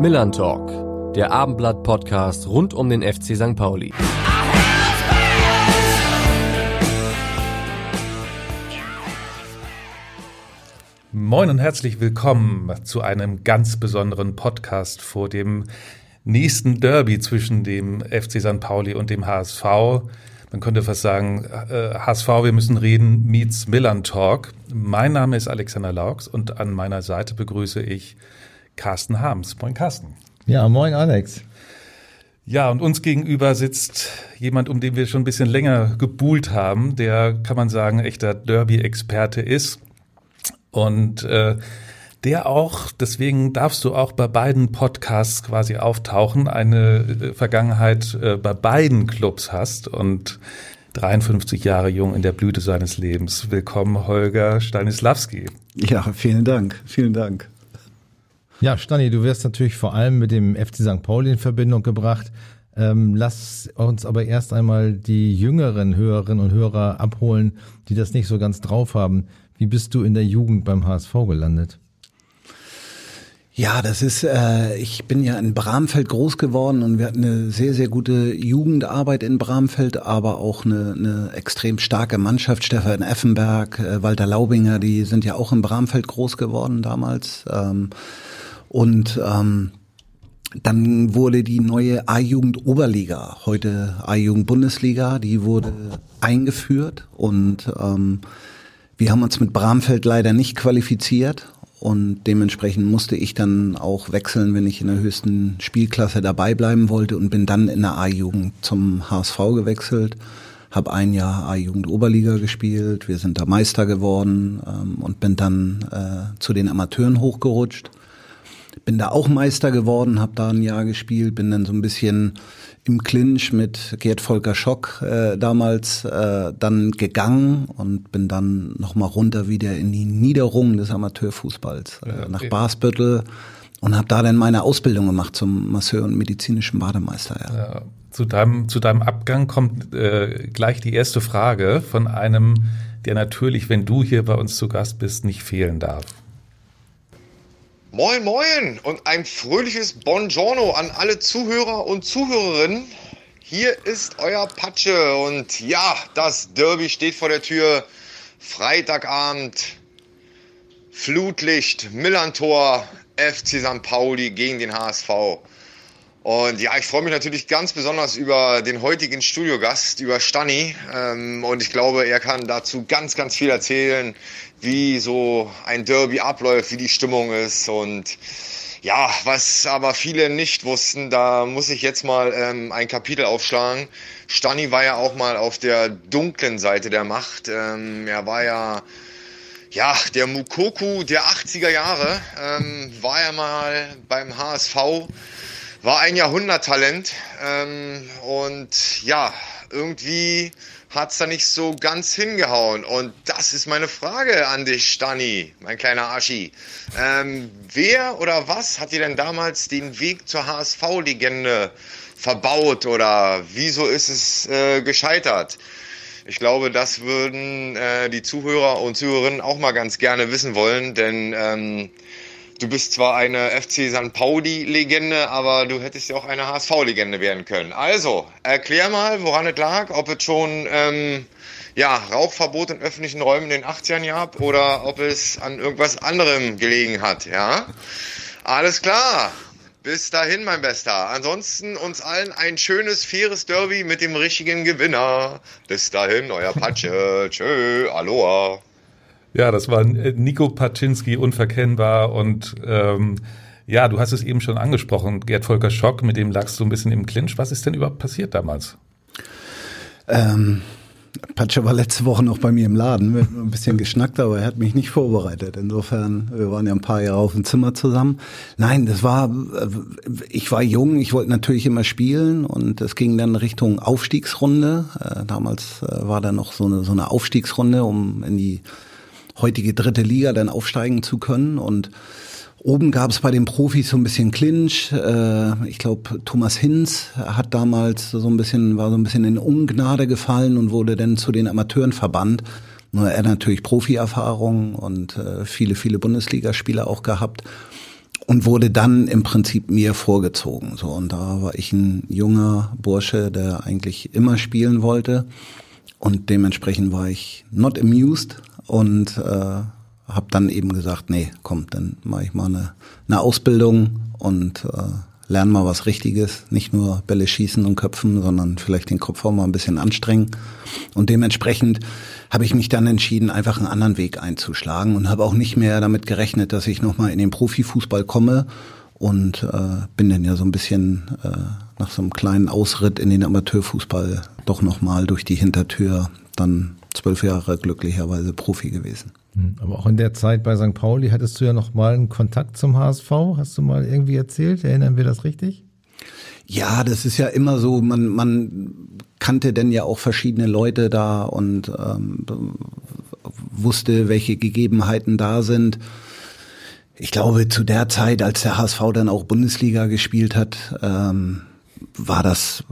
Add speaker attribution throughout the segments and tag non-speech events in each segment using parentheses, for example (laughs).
Speaker 1: Millern Talk, der Abendblatt-Podcast rund um den FC St. Pauli.
Speaker 2: Moin und herzlich willkommen zu einem ganz besonderen Podcast vor dem nächsten Derby zwischen dem FC St. Pauli und dem HSV. Man könnte fast sagen, äh, HSV, wir müssen reden, meets Millern Talk. Mein Name ist Alexander Laux und an meiner Seite begrüße ich Carsten Harms. Moin Carsten.
Speaker 3: Ja, moin Alex.
Speaker 2: Ja, und uns gegenüber sitzt jemand, um den wir schon ein bisschen länger gebuhlt haben, der, kann man sagen, echter Derby-Experte ist. Und äh, der auch, deswegen darfst du auch bei beiden Podcasts quasi auftauchen, eine äh, Vergangenheit äh, bei beiden Clubs hast und 53 Jahre jung in der Blüte seines Lebens. Willkommen, Holger Stanislawski.
Speaker 4: Ja, vielen Dank, vielen Dank.
Speaker 3: Ja, Stani, du wirst natürlich vor allem mit dem FC St. Pauli in Verbindung gebracht. Ähm, lass uns aber erst einmal die jüngeren Hörerinnen und Hörer abholen, die das nicht so ganz drauf haben. Wie bist du in der Jugend beim HSV gelandet?
Speaker 4: Ja, das ist, äh, ich bin ja in Bramfeld groß geworden und wir hatten eine sehr, sehr gute Jugendarbeit in Bramfeld, aber auch eine, eine extrem starke Mannschaft. Stefan Effenberg, äh, Walter Laubinger, die sind ja auch in Bramfeld groß geworden damals. Ähm, und ähm, dann wurde die neue A-Jugend Oberliga, heute A-Jugend Bundesliga, die wurde eingeführt und ähm, wir haben uns mit Bramfeld leider nicht qualifiziert und dementsprechend musste ich dann auch wechseln, wenn ich in der höchsten Spielklasse dabei bleiben wollte und bin dann in der A-Jugend zum HSV gewechselt. Habe ein Jahr A-Jugend Oberliga gespielt, wir sind da Meister geworden ähm, und bin dann äh, zu den Amateuren hochgerutscht. Bin da auch Meister geworden, habe da ein Jahr gespielt, bin dann so ein bisschen im Clinch mit Gerd Volker Schock äh, damals äh, dann gegangen und bin dann nochmal runter wieder in die Niederungen des Amateurfußballs äh, nach Basbüttel und habe da dann meine Ausbildung gemacht zum Masseur und medizinischen Bademeister. Ja. ja
Speaker 2: zu, deinem, zu deinem Abgang kommt äh, gleich die erste Frage von einem, der natürlich, wenn du hier bei uns zu Gast bist, nicht fehlen darf.
Speaker 5: Moin, moin und ein fröhliches Buongiorno an alle Zuhörer und Zuhörerinnen. Hier ist euer Patsche und ja, das Derby steht vor der Tür. Freitagabend, Flutlicht, Millantor, FC St. Pauli gegen den HSV. Und ja, ich freue mich natürlich ganz besonders über den heutigen Studiogast, über Stani. Ähm, und ich glaube, er kann dazu ganz, ganz viel erzählen, wie so ein Derby abläuft, wie die Stimmung ist. Und ja, was aber viele nicht wussten, da muss ich jetzt mal ähm, ein Kapitel aufschlagen. Stani war ja auch mal auf der dunklen Seite der Macht. Ähm, er war ja ja, der Mukoku der 80er Jahre ähm, war ja mal beim HSV war ein Jahrhunderttalent ähm, und ja, irgendwie hat's da nicht so ganz hingehauen. Und das ist meine Frage an dich, Stani, mein kleiner Aschi. Ähm, wer oder was hat dir denn damals den Weg zur HSV-Legende verbaut oder wieso ist es äh, gescheitert? Ich glaube, das würden äh, die Zuhörer und Zuhörerinnen auch mal ganz gerne wissen wollen, denn ähm, du bist zwar eine FC St. Pauli-Legende, aber du hättest ja auch eine HSV-Legende werden können. Also, erklär mal, woran es lag, ob es schon ähm, ja, Rauchverbot in öffentlichen Räumen in den 80ern gab oder ob es an irgendwas anderem gelegen hat, ja? Alles klar. Bis dahin, mein Bester. Ansonsten uns allen ein schönes, faires Derby mit dem richtigen Gewinner. Bis dahin, euer Patsche. Tschö, Aloha.
Speaker 2: Ja, das war äh, Nico Paczynski unverkennbar und ähm, ja, du hast es eben schon angesprochen, Gerd Volker Schock, mit dem lagst du ein bisschen im Clinch. Was ist denn überhaupt passiert damals?
Speaker 4: Ähm, Patsche war letzte Woche noch bei mir im Laden, wir haben ein bisschen geschnackt, aber er hat mich nicht vorbereitet. Insofern, wir waren ja ein paar Jahre auf dem Zimmer zusammen. Nein, das war, äh, ich war jung, ich wollte natürlich immer spielen und es ging dann Richtung Aufstiegsrunde. Äh, damals war da noch so eine, so eine Aufstiegsrunde, um in die heutige dritte Liga dann aufsteigen zu können. Und oben gab es bei den Profis so ein bisschen Clinch. Äh, ich glaube, Thomas Hinz hat damals so ein bisschen, war so ein bisschen in Ungnade gefallen und wurde dann zu den Amateuren verbannt. Nur er natürlich Profi-Erfahrung und äh, viele, viele Bundesligaspieler auch gehabt. und wurde dann im Prinzip mir vorgezogen. So und da war ich ein junger Bursche, der eigentlich immer spielen wollte und dementsprechend war ich not amused und äh, habe dann eben gesagt, nee, komm, dann mache ich mal eine, eine Ausbildung und äh, lerne mal was Richtiges, nicht nur Bälle schießen und köpfen, sondern vielleicht den Kopf auch mal ein bisschen anstrengen. Und dementsprechend habe ich mich dann entschieden, einfach einen anderen Weg einzuschlagen und habe auch nicht mehr damit gerechnet, dass ich nochmal in den Profifußball komme und äh, bin dann ja so ein bisschen äh, nach so einem kleinen Ausritt in den Amateurfußball doch nochmal durch die Hintertür dann zwölf Jahre glücklicherweise Profi gewesen.
Speaker 3: Hm, aber auch in der Zeit bei St. Pauli hattest du ja noch mal einen Kontakt zum HSV, hast du mal irgendwie erzählt? Erinnern wir das richtig?
Speaker 4: Ja, das ist ja immer so, man, man kannte denn ja auch verschiedene Leute da und ähm, wusste, welche Gegebenheiten da sind. Ich glaube, zu der Zeit, als der HSV dann auch Bundesliga gespielt hat, ähm, war das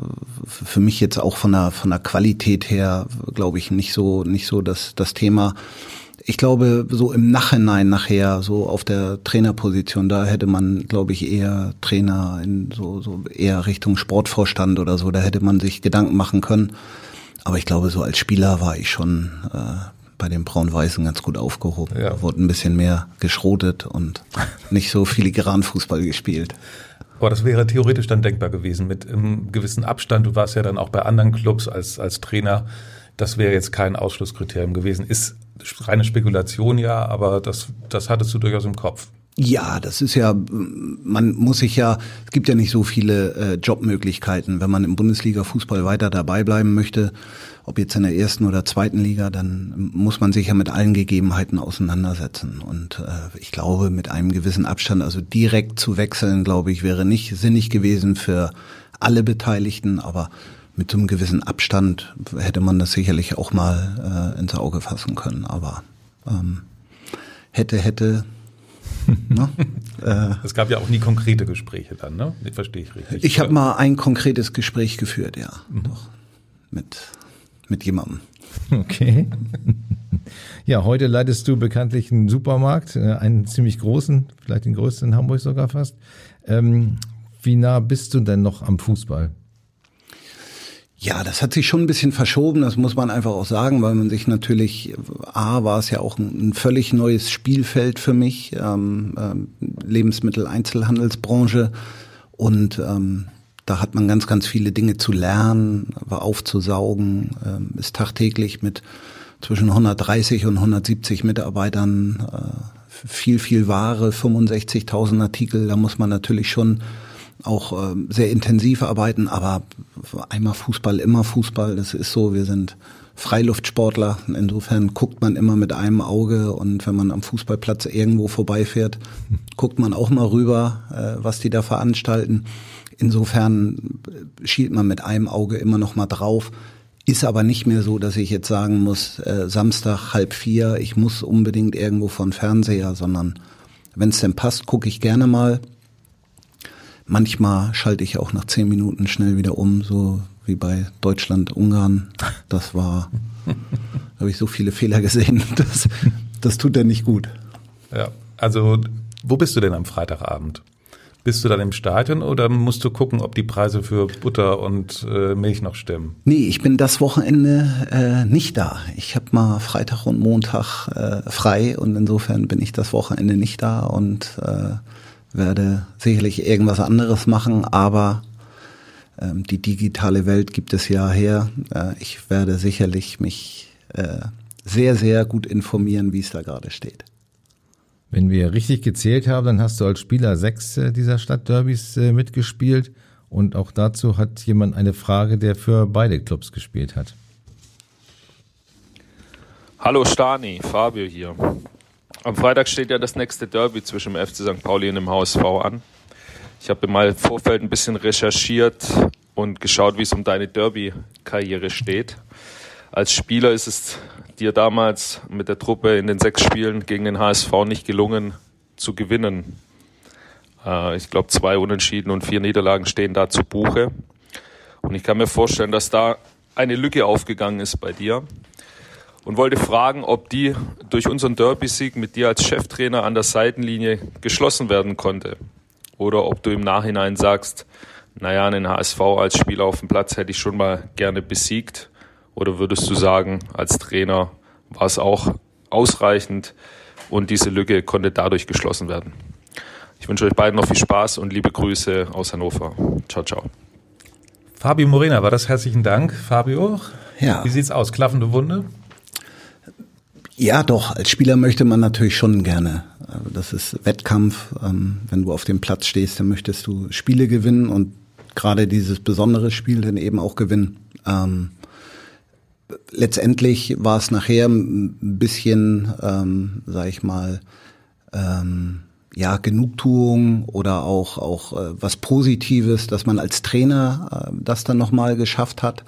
Speaker 4: für mich jetzt auch von der von der Qualität her, glaube ich, nicht so nicht so das das Thema. Ich glaube, so im Nachhinein nachher, so auf der Trainerposition, da hätte man, glaube ich, eher Trainer in so, so eher Richtung Sportvorstand oder so, da hätte man sich Gedanken machen können. Aber ich glaube, so als Spieler war ich schon äh, bei den Braun-Weißen ganz gut aufgehoben. Ja. Wurde ein bisschen mehr geschrotet und nicht so (laughs) filigran Fußball gespielt.
Speaker 2: Aber das wäre theoretisch dann denkbar gewesen mit einem gewissen Abstand. Du warst ja dann auch bei anderen Clubs als, als Trainer. Das wäre jetzt kein Ausschlusskriterium gewesen. Ist reine Spekulation ja, aber das, das hattest du durchaus im Kopf.
Speaker 4: Ja, das ist ja, man muss sich ja, es gibt ja nicht so viele äh, Jobmöglichkeiten. Wenn man im Bundesliga-Fußball weiter dabei bleiben möchte, ob jetzt in der ersten oder zweiten Liga, dann muss man sich ja mit allen Gegebenheiten auseinandersetzen. Und äh, ich glaube, mit einem gewissen Abstand, also direkt zu wechseln, glaube ich, wäre nicht sinnig gewesen für alle Beteiligten, aber mit so einem gewissen Abstand hätte man das sicherlich auch mal äh, ins Auge fassen können. Aber ähm, hätte, hätte, (laughs)
Speaker 2: Ne? Äh, es gab ja auch nie konkrete Gespräche dann, ne? Verstehe ich richtig.
Speaker 4: Ich habe mal ein konkretes Gespräch geführt, ja. Mhm. Doch. Mit mit jemandem.
Speaker 3: Okay. Ja, heute leitest du bekanntlich einen Supermarkt, äh, einen ziemlich großen, vielleicht den größten in Hamburg sogar fast. Ähm, wie nah bist du denn noch am Fußball?
Speaker 4: Ja, das hat sich schon ein bisschen verschoben, das muss man einfach auch sagen, weil man sich natürlich, A, war es ja auch ein, ein völlig neues Spielfeld für mich, ähm, ähm, Lebensmittel-Einzelhandelsbranche und ähm, da hat man ganz, ganz viele Dinge zu lernen, aufzusaugen, ähm, ist tagtäglich mit zwischen 130 und 170 Mitarbeitern, äh, viel, viel Ware, 65.000 Artikel. Da muss man natürlich schon auch äh, sehr intensiv arbeiten, aber einmal Fußball, immer Fußball. Das ist so, wir sind Freiluftsportler. Insofern guckt man immer mit einem Auge und wenn man am Fußballplatz irgendwo vorbeifährt, guckt man auch mal rüber, äh, was die da veranstalten. Insofern schielt man mit einem Auge immer noch mal drauf. Ist aber nicht mehr so, dass ich jetzt sagen muss, äh, Samstag halb vier, ich muss unbedingt irgendwo von Fernseher, sondern wenn es denn passt, gucke ich gerne mal. Manchmal schalte ich auch nach zehn Minuten schnell wieder um, so wie bei Deutschland, Ungarn. Das war, (laughs) habe ich so viele Fehler gesehen, (laughs) das, das tut er nicht gut.
Speaker 2: Ja, also wo bist du denn am Freitagabend? Bist du dann im Stadion oder musst du gucken, ob die Preise für Butter und äh, Milch noch stimmen?
Speaker 4: Nee, ich bin das Wochenende äh, nicht da. Ich habe mal Freitag und Montag äh, frei und insofern bin ich das Wochenende nicht da und äh, werde sicherlich irgendwas anderes machen, aber ähm, die digitale Welt gibt es ja her. Äh, ich werde sicherlich mich äh, sehr, sehr gut informieren, wie es da gerade steht.
Speaker 3: Wenn wir richtig gezählt haben, dann hast du als Spieler sechs äh, dieser Stadtderbys äh, mitgespielt. Und auch dazu hat jemand eine Frage, der für beide Clubs gespielt hat.
Speaker 6: Hallo Stani, Fabio hier. Am Freitag steht ja das nächste Derby zwischen dem FC St. Pauli und dem HSV an. Ich habe mal im Vorfeld ein bisschen recherchiert und geschaut, wie es um deine Derby-Karriere steht. Als Spieler ist es dir damals mit der Truppe in den sechs Spielen gegen den HSV nicht gelungen zu gewinnen. Äh, ich glaube, zwei Unentschieden und vier Niederlagen stehen da zu Buche. Und ich kann mir vorstellen, dass da eine Lücke aufgegangen ist bei dir. Und wollte fragen, ob die durch unseren Derby-Sieg mit dir als Cheftrainer an der Seitenlinie geschlossen werden konnte. Oder ob du im Nachhinein sagst, naja, einen HSV als Spieler auf dem Platz hätte ich schon mal gerne besiegt. Oder würdest du sagen, als Trainer war es auch ausreichend und diese Lücke konnte dadurch geschlossen werden? Ich wünsche euch beiden noch viel Spaß und liebe Grüße aus Hannover. Ciao, ciao.
Speaker 2: Fabio Morena, war das herzlichen Dank. Fabio,
Speaker 4: Ja.
Speaker 2: wie sieht's aus? Klaffende Wunde?
Speaker 4: Ja, doch. Als Spieler möchte man natürlich schon gerne. Also Das ist Wettkampf. Ähm, Wenn du auf dem Platz stehst, dann möchtest du Spiele gewinnen und gerade dieses besondere Spiel dann eben auch gewinnen. Ähm, Letztendlich war es nachher ein bisschen, ähm, sag ich mal, ähm, ja, Genugtuung oder auch, auch äh, was Positives, dass man als Trainer äh, das dann nochmal geschafft hat.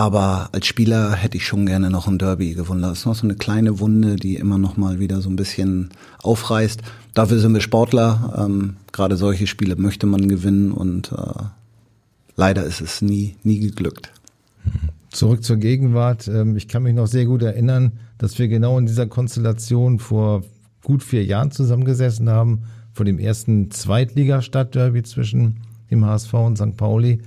Speaker 4: Aber als Spieler hätte ich schon gerne noch ein Derby gewonnen. Das ist noch so eine kleine Wunde, die immer noch mal wieder so ein bisschen aufreißt. Dafür sind wir Sportler. Ähm, Gerade solche Spiele möchte man gewinnen und äh, leider ist es nie, nie geglückt.
Speaker 3: Zurück zur Gegenwart. Ähm, Ich kann mich noch sehr gut erinnern, dass wir genau in dieser Konstellation vor gut vier Jahren zusammengesessen haben, vor dem ersten Zweitliga-Stadtderby zwischen dem HSV und St. Pauli.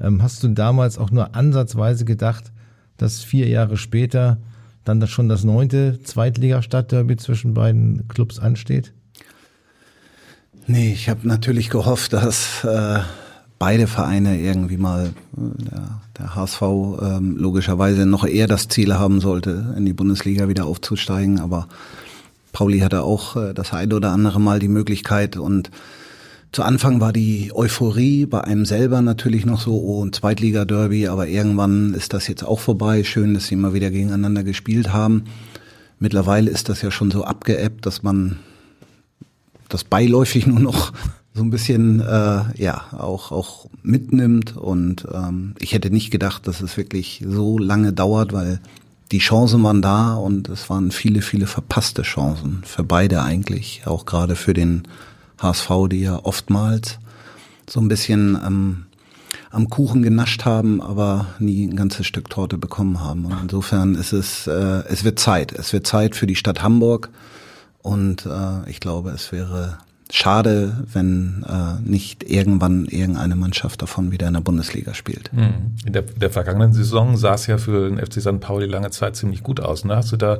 Speaker 3: Ähm, Hast du damals auch nur ansatzweise gedacht, dass vier Jahre später dann schon das neunte Zweitliga-Stadtderby zwischen beiden Clubs ansteht?
Speaker 4: Nee, ich habe natürlich gehofft, dass äh, beide Vereine irgendwie mal, äh, der, der HSV ähm, logischerweise noch eher das Ziel haben sollte, in die Bundesliga wieder aufzusteigen. Aber Pauli hatte auch äh, das ein oder andere Mal die Möglichkeit und zu Anfang war die Euphorie bei einem selber natürlich noch so, oh, ein Zweitliga-Derby, aber irgendwann ist das jetzt auch vorbei. Schön, dass sie mal wieder gegeneinander gespielt haben. Mittlerweile ist das ja schon so abgeebbt, dass man das beiläufig (laughs) nur noch so ein bisschen äh, ja auch auch mitnimmt und ähm, ich hätte nicht gedacht, dass es wirklich so lange dauert, weil die Chancen waren da und es waren viele viele verpasste Chancen für beide eigentlich, auch gerade für den HSV, die ja oftmals so ein bisschen ähm, am Kuchen genascht haben, aber nie ein ganzes Stück Torte bekommen haben. Und insofern ist es, äh, es wird Zeit. Es wird Zeit für die Stadt Hamburg. Und äh, ich glaube, es wäre schade, wenn äh, nicht irgendwann irgendeine Mannschaft davon wieder in der Bundesliga spielt.
Speaker 2: In der, der vergangenen Saison sah es ja für den FC St. Pauli lange Zeit ziemlich gut aus. Ne? Hast du da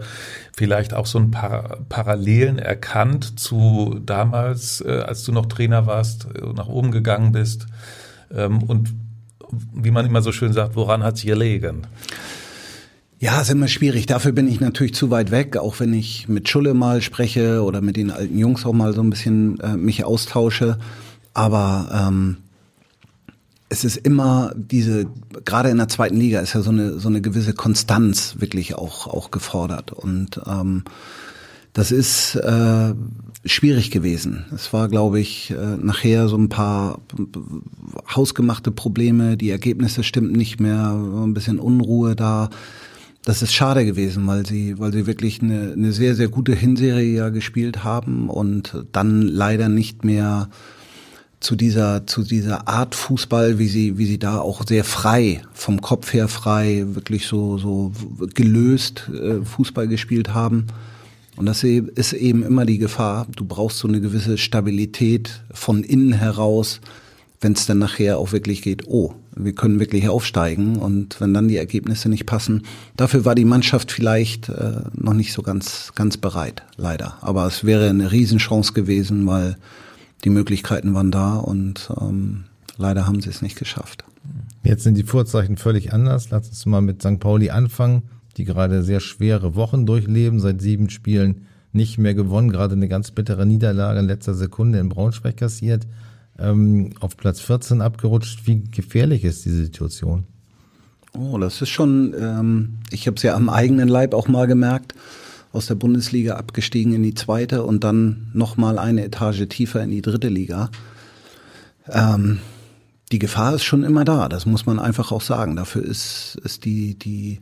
Speaker 2: vielleicht auch so ein paar Parallelen erkannt zu damals, äh, als du noch Trainer warst, äh, nach oben gegangen bist? Ähm, und wie man immer so schön sagt, woran hat es gelegen?
Speaker 4: Ja, ist immer schwierig. Dafür bin ich natürlich zu weit weg, auch wenn ich mit Schulle mal spreche oder mit den alten Jungs auch mal so ein bisschen äh, mich austausche. Aber ähm, es ist immer diese, gerade in der zweiten Liga ist ja so eine, so eine gewisse Konstanz wirklich auch, auch gefordert. Und ähm, das ist äh, schwierig gewesen. Es war, glaube ich, äh, nachher so ein paar hausgemachte Probleme, die Ergebnisse stimmten nicht mehr, ein bisschen Unruhe da. Das ist schade gewesen, weil sie, weil sie wirklich eine, eine sehr, sehr gute Hinserie ja gespielt haben und dann leider nicht mehr zu dieser, zu dieser Art Fußball, wie sie, wie sie da auch sehr frei, vom Kopf her frei, wirklich so, so gelöst äh, Fußball gespielt haben. Und das ist eben immer die Gefahr. Du brauchst so eine gewisse Stabilität von innen heraus, wenn es dann nachher auch wirklich geht, oh, wir können wirklich aufsteigen. Und wenn dann die Ergebnisse nicht passen, dafür war die Mannschaft vielleicht äh, noch nicht so ganz, ganz bereit, leider. Aber es wäre eine Riesenchance gewesen, weil die Möglichkeiten waren da und ähm, leider haben sie es nicht geschafft.
Speaker 3: Jetzt sind die Vorzeichen völlig anders. Lass uns mal mit St. Pauli anfangen, die gerade sehr schwere Wochen durchleben, seit sieben Spielen nicht mehr gewonnen, gerade eine ganz bittere Niederlage in letzter Sekunde in Braunschweig kassiert, ähm, auf Platz 14 abgerutscht. Wie gefährlich ist diese Situation?
Speaker 4: Oh, das ist schon, ähm, ich habe es ja am eigenen Leib auch mal gemerkt, aus der Bundesliga abgestiegen in die zweite und dann nochmal eine Etage tiefer in die dritte Liga. Ähm, die Gefahr ist schon immer da, das muss man einfach auch sagen. Dafür ist, ist die, die,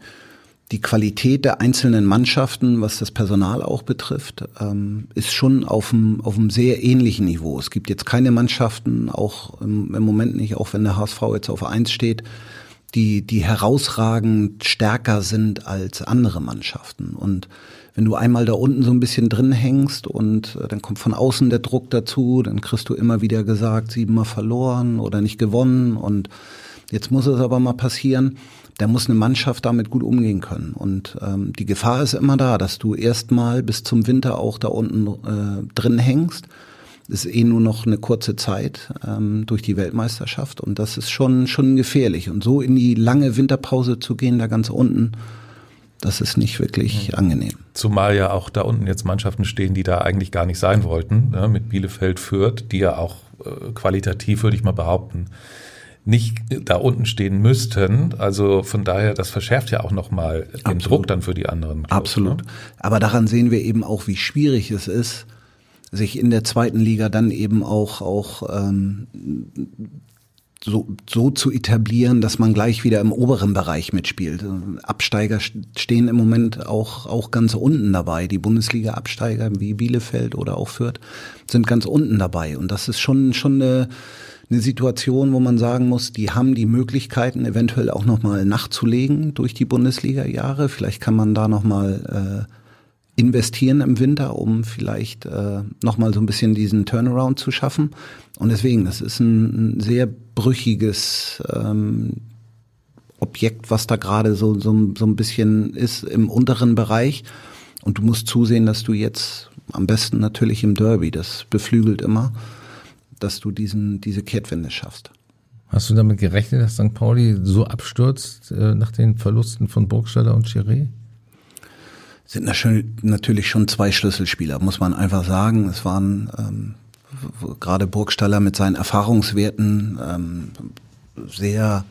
Speaker 4: die Qualität der einzelnen Mannschaften, was das Personal auch betrifft, ähm, ist schon auf einem, auf einem sehr ähnlichen Niveau. Es gibt jetzt keine Mannschaften, auch im, im Moment nicht, auch wenn der HSV jetzt auf eins steht, die, die herausragend stärker sind als andere Mannschaften. Und wenn du einmal da unten so ein bisschen drin hängst und äh, dann kommt von außen der Druck dazu, dann kriegst du immer wieder gesagt, siebenmal verloren oder nicht gewonnen und jetzt muss es aber mal passieren. Da muss eine Mannschaft damit gut umgehen können. Und ähm, die Gefahr ist immer da, dass du erstmal bis zum Winter auch da unten äh, drin hängst ist eh nur noch eine kurze Zeit ähm, durch die Weltmeisterschaft und das ist schon schon gefährlich und so in die lange Winterpause zu gehen da ganz unten das ist nicht wirklich mhm. angenehm.
Speaker 2: Zumal ja auch da unten jetzt Mannschaften stehen, die da eigentlich gar nicht sein wollten, ne, mit Bielefeld führt, die ja auch äh, qualitativ, würde ich mal behaupten, nicht da unten stehen müssten. Also von daher, das verschärft ja auch nochmal den. Druck dann für die anderen.
Speaker 4: Clubs, Absolut. Ne? Aber daran sehen wir eben auch, wie schwierig es ist, sich in der zweiten Liga dann eben auch, auch ähm, so, so zu etablieren, dass man gleich wieder im oberen Bereich mitspielt. Absteiger stehen im Moment auch, auch ganz unten dabei. Die Bundesliga-Absteiger wie Bielefeld oder auch Fürth sind ganz unten dabei. Und das ist schon, schon eine, eine Situation, wo man sagen muss, die haben die Möglichkeiten, eventuell auch nochmal nachzulegen durch die Bundesliga-Jahre. Vielleicht kann man da nochmal äh, investieren im Winter, um vielleicht äh, nochmal so ein bisschen diesen Turnaround zu schaffen. Und deswegen, das ist ein, ein sehr brüchiges ähm, Objekt, was da gerade so, so, so ein bisschen ist im unteren Bereich. Und du musst zusehen, dass du jetzt am besten natürlich im Derby, das beflügelt immer, dass du diesen, diese Kehrtwende schaffst.
Speaker 3: Hast du damit gerechnet, dass St. Pauli so abstürzt äh, nach den Verlusten von Burgstaller und Chiré?
Speaker 4: sind natürlich schon zwei Schlüsselspieler, muss man einfach sagen. Es waren ähm, gerade Burgstaller mit seinen Erfahrungswerten ähm, sehr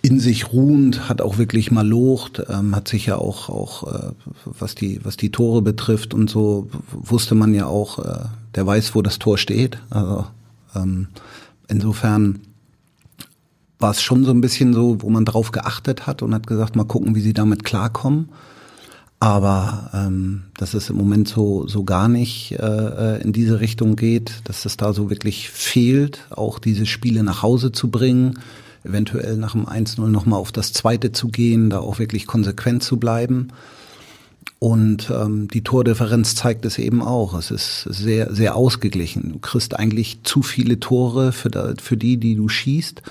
Speaker 4: in sich ruhend, hat auch wirklich mal locht, ähm, hat sich ja auch, auch äh, was, die, was die Tore betrifft und so, wusste man ja auch, äh, der weiß, wo das Tor steht. Also ähm, insofern war es schon so ein bisschen so, wo man drauf geachtet hat und hat gesagt, mal gucken, wie sie damit klarkommen. Aber ähm, dass es im Moment so, so gar nicht äh, äh in diese Richtung geht, dass es da so wirklich fehlt, auch diese Spiele nach Hause zu bringen, eventuell nach dem 1-0 nochmal auf das zweite zu gehen, da auch wirklich konsequent zu bleiben. Und ähm, die Tordifferenz zeigt es eben auch. Es ist sehr, sehr ausgeglichen. Du kriegst eigentlich zu viele Tore für, da, für die, die du schießt.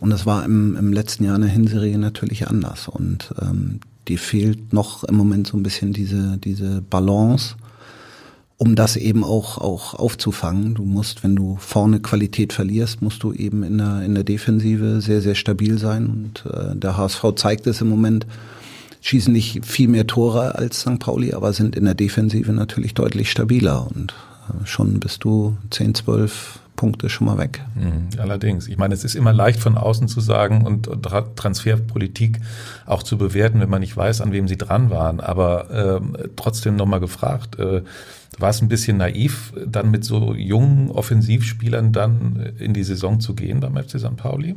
Speaker 4: Und das war im, im letzten Jahr in der Hinserie natürlich anders. Und ähm, die fehlt noch im Moment so ein bisschen diese, diese Balance, um das eben auch, auch aufzufangen. Du musst, wenn du vorne Qualität verlierst, musst du eben in der, in der Defensive sehr, sehr stabil sein. Und äh, der HSV zeigt es im Moment, schießen nicht viel mehr Tore als St. Pauli, aber sind in der Defensive natürlich deutlich stabiler. Und äh, schon bist du 10, 12 Punkte schon mal weg.
Speaker 2: Mhm, allerdings. Ich meine, es ist immer leicht von außen zu sagen und Transferpolitik auch zu bewerten, wenn man nicht weiß, an wem sie dran waren. Aber äh, trotzdem nochmal gefragt, äh, war es ein bisschen naiv, dann mit so jungen Offensivspielern dann in die Saison zu gehen beim FC St. Pauli?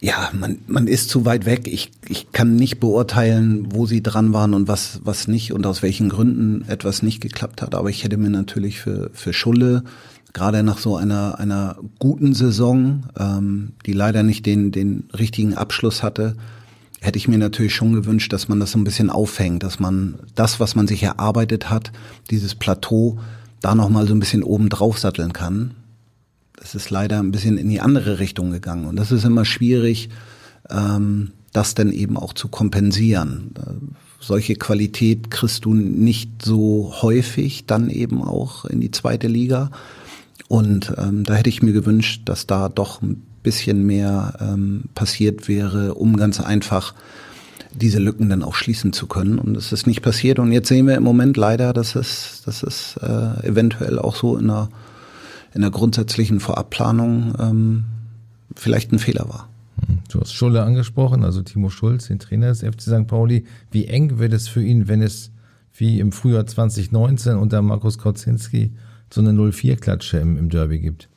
Speaker 4: Ja, man, man ist zu weit weg. Ich, ich kann nicht beurteilen, wo sie dran waren und was, was nicht und aus welchen Gründen etwas nicht geklappt hat. Aber ich hätte mir natürlich für, für Schulle gerade nach so einer, einer guten Saison, ähm, die leider nicht den, den richtigen Abschluss hatte, hätte ich mir natürlich schon gewünscht, dass man das so ein bisschen aufhängt, dass man das, was man sich erarbeitet hat, dieses Plateau, da nochmal so ein bisschen oben drauf satteln kann. Das ist leider ein bisschen in die andere Richtung gegangen. Und das ist immer schwierig, ähm, das dann eben auch zu kompensieren. Solche Qualität kriegst du nicht so häufig, dann eben auch in die zweite Liga. Und ähm, da hätte ich mir gewünscht, dass da doch ein bisschen mehr ähm, passiert wäre, um ganz einfach diese Lücken dann auch schließen zu können. Und es ist nicht passiert. Und jetzt sehen wir im Moment leider, dass es, dass es äh, eventuell auch so in der, in der grundsätzlichen Vorabplanung ähm, vielleicht ein Fehler war.
Speaker 3: Hm, du hast Schulle angesprochen, also Timo Schulz, den Trainer des FC St. Pauli. Wie eng wird es für ihn, wenn es wie im Frühjahr 2019 unter Markus Kauzinski so eine 0-4-Klatsche im, im Derby gibt?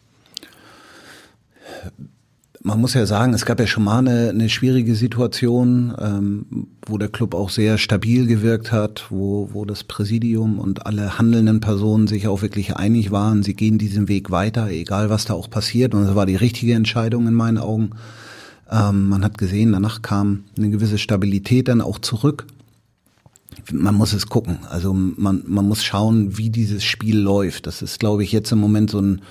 Speaker 4: Man muss ja sagen, es gab ja schon mal eine, eine schwierige Situation, ähm, wo der Club auch sehr stabil gewirkt hat, wo, wo das Präsidium und alle handelnden Personen sich auch wirklich einig waren, sie gehen diesen Weg weiter, egal was da auch passiert. Und das war die richtige Entscheidung in meinen Augen. Ähm, man hat gesehen, danach kam eine gewisse Stabilität dann auch zurück. Man muss es gucken. Also man, man muss schauen, wie dieses Spiel läuft. Das ist, glaube ich, jetzt im Moment so ein,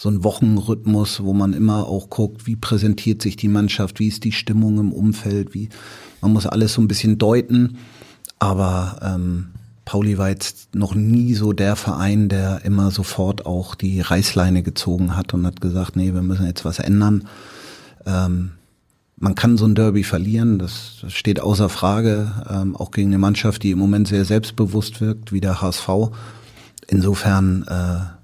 Speaker 4: so ein Wochenrhythmus, wo man immer auch guckt, wie präsentiert sich die Mannschaft, wie ist die Stimmung im Umfeld, wie man muss alles so ein bisschen deuten. Aber ähm, Pauli war jetzt noch nie so der Verein, der immer sofort auch die Reißleine gezogen hat und hat gesagt, nee, wir müssen jetzt was ändern. Ähm, man kann so ein Derby verlieren, das, das steht außer Frage, ähm, auch gegen eine Mannschaft, die im Moment sehr selbstbewusst wirkt, wie der HSV. Insofern äh,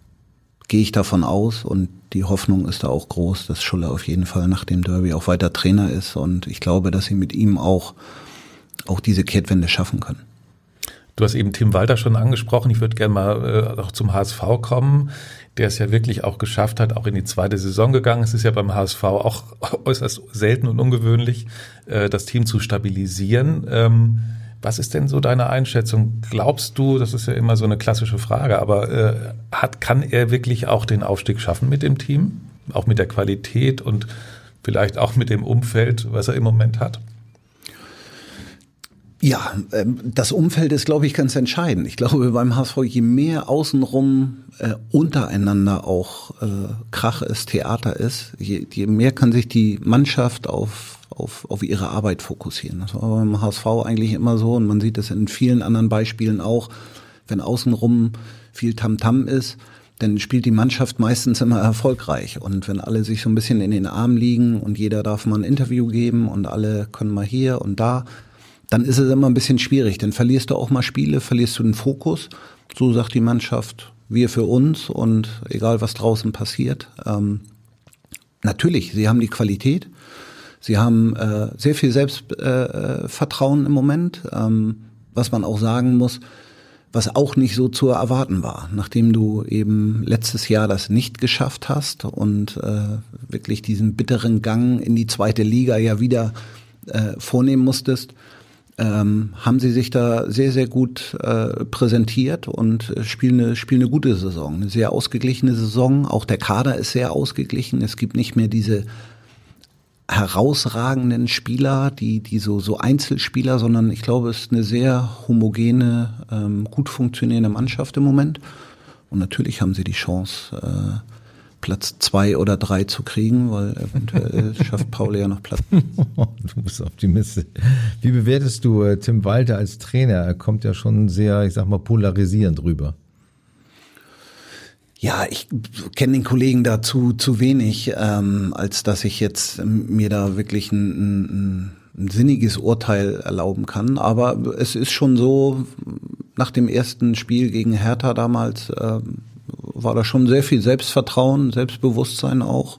Speaker 4: gehe ich davon aus und die Hoffnung ist da auch groß, dass Schulle auf jeden Fall nach dem Derby auch weiter Trainer ist und ich glaube, dass sie mit ihm auch, auch diese Kehrtwende schaffen können.
Speaker 2: Du hast eben Tim Walter schon angesprochen. Ich würde gerne mal äh, auch zum HSV kommen, der es ja wirklich auch geschafft hat, auch in die zweite Saison gegangen. Es ist ja beim HSV auch (laughs) äußerst selten und ungewöhnlich, äh, das Team zu stabilisieren. Ähm, was ist denn so deine Einschätzung? Glaubst du, das ist ja immer so eine klassische Frage, aber äh, hat, kann er wirklich auch den Aufstieg schaffen mit dem Team? Auch mit der Qualität und vielleicht auch mit dem Umfeld, was er im Moment hat?
Speaker 4: Ja, ähm, das Umfeld ist, glaube ich, ganz entscheidend. Ich glaube, beim HSV, je mehr außenrum äh, untereinander auch äh, Krach ist, Theater ist, je, je mehr kann sich die Mannschaft auf, auf, auf ihre Arbeit fokussieren. Das war beim HSV eigentlich immer so und man sieht es in vielen anderen Beispielen auch, wenn außenrum viel Tamtam -Tam ist, dann spielt die Mannschaft meistens immer erfolgreich. Und wenn alle sich so ein bisschen in den Arm liegen und jeder darf mal ein Interview geben und alle können mal hier und da, dann ist es immer ein bisschen schwierig. Dann verlierst du auch mal Spiele, verlierst du den Fokus. So sagt die Mannschaft, wir für uns und egal was draußen passiert. Ähm, natürlich, sie haben die Qualität. Sie haben äh, sehr viel Selbstvertrauen äh, im Moment. Ähm, was man auch sagen muss, was auch nicht so zu erwarten war, nachdem du eben letztes Jahr das nicht geschafft hast und äh, wirklich diesen bitteren Gang in die zweite Liga ja wieder äh, vornehmen musstest ähm, haben sie sich da sehr, sehr gut äh, präsentiert und spielen eine, spielen eine gute Saison, eine sehr ausgeglichene Saison. Auch der Kader ist sehr ausgeglichen. Es gibt nicht mehr diese herausragenden Spieler, die, die so, so Einzelspieler, sondern ich glaube, es ist eine sehr homogene, ähm, gut funktionierende Mannschaft im Moment. Und natürlich haben sie die Chance, äh, Platz zwei oder drei zu kriegen, weil eventuell (laughs) schafft Paul ja noch Platz. (laughs)
Speaker 3: du bist optimistisch. Wie bewertest du äh, Tim Walter als Trainer? Er kommt ja schon sehr, ich sag mal, polarisierend rüber.
Speaker 4: Ja, ich kenne den Kollegen dazu zu wenig, ähm, als dass ich jetzt mir da wirklich ein, ein, ein sinniges Urteil erlauben kann. Aber es ist schon so, nach dem ersten Spiel gegen Hertha damals, ähm, war da schon sehr viel Selbstvertrauen, Selbstbewusstsein auch.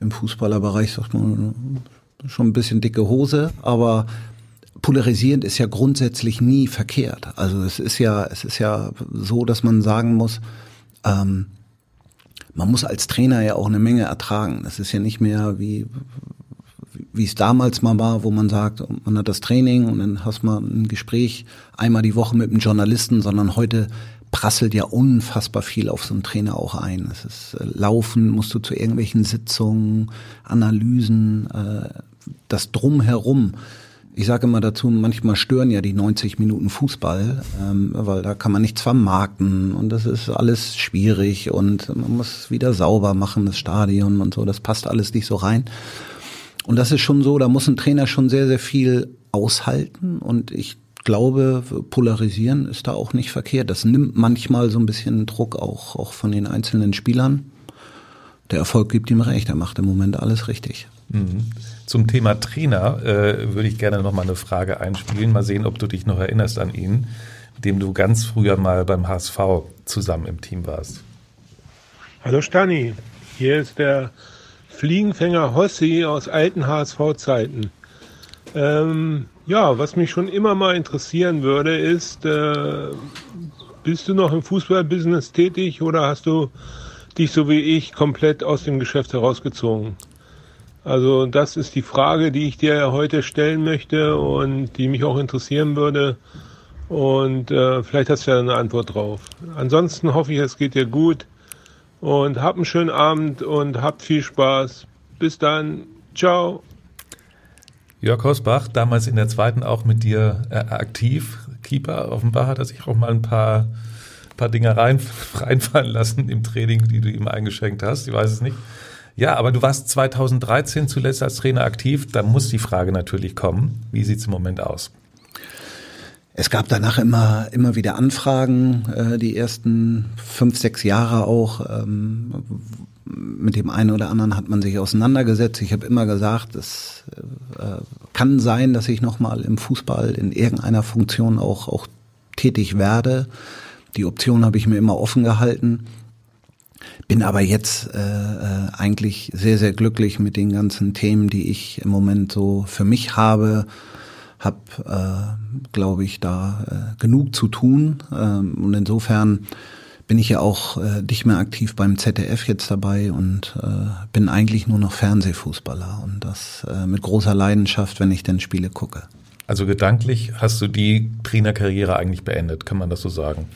Speaker 4: Im Fußballerbereich sagt man schon ein bisschen dicke Hose, aber polarisierend ist ja grundsätzlich nie verkehrt. Also es ist ja, es ist ja so, dass man sagen muss, ähm, man muss als Trainer ja auch eine Menge ertragen. Das ist ja nicht mehr wie, wie es damals mal war, wo man sagt, man hat das Training und dann hast man ein Gespräch einmal die Woche mit einem Journalisten, sondern heute prasselt ja unfassbar viel auf so einen Trainer auch ein. Es ist äh, Laufen, musst du zu irgendwelchen Sitzungen, Analysen, äh, das Drumherum. Ich sage immer dazu, manchmal stören ja die 90 Minuten Fußball, ähm, weil da kann man nichts vermarkten und das ist alles schwierig und man muss wieder sauber machen, das Stadion und so, das passt alles nicht so rein. Und das ist schon so, da muss ein Trainer schon sehr, sehr viel aushalten und ich glaube, polarisieren ist da auch nicht verkehrt. Das nimmt manchmal so ein bisschen Druck auch, auch von den einzelnen Spielern. Der Erfolg gibt ihm recht, er macht im Moment alles richtig.
Speaker 2: Mhm. Zum Thema Trainer äh, würde ich gerne noch mal eine Frage einspielen. Mal sehen, ob du dich noch erinnerst an ihn, dem du ganz früher mal beim HSV zusammen im Team warst.
Speaker 7: Hallo Stani, hier ist der Fliegenfänger Hossi aus alten HSV-Zeiten. Ähm, ja, was mich schon immer mal interessieren würde, ist, äh, bist du noch im Fußballbusiness tätig oder hast du dich so wie ich komplett aus dem Geschäft herausgezogen? Also das ist die Frage, die ich dir heute stellen möchte und die mich auch interessieren würde. Und äh, vielleicht hast du ja eine Antwort drauf. Ansonsten hoffe ich, es geht dir gut und hab einen schönen Abend und habt viel Spaß. Bis dann. Ciao.
Speaker 2: Jörg Hosbach, damals in der zweiten auch mit dir äh, aktiv, Keeper. Offenbar hat er sich auch mal ein paar, paar Dinge rein, (laughs) reinfallen lassen im Training, die du ihm eingeschenkt hast. Ich weiß es nicht. Ja, aber du warst 2013 zuletzt als Trainer aktiv. Da muss die Frage natürlich kommen. Wie sieht's im Moment aus?
Speaker 4: Es gab danach immer, immer wieder Anfragen, äh, die ersten fünf, sechs Jahre auch. Ähm, mit dem einen oder anderen hat man sich auseinandergesetzt. Ich habe immer gesagt, es äh, kann sein, dass ich nochmal im Fußball in irgendeiner Funktion auch, auch tätig werde. Die Option habe ich mir immer offen gehalten. Bin aber jetzt äh, äh eigentlich sehr, sehr glücklich mit den ganzen Themen, die ich im Moment so für mich habe habe, äh, glaube ich, da äh, genug zu tun. Ähm, und insofern bin ich ja auch äh, nicht mehr aktiv beim ZDF jetzt dabei und äh, bin eigentlich nur noch Fernsehfußballer und das äh, mit großer Leidenschaft, wenn ich denn Spiele gucke.
Speaker 2: Also gedanklich hast du die Trainerkarriere eigentlich beendet, kann man das so sagen?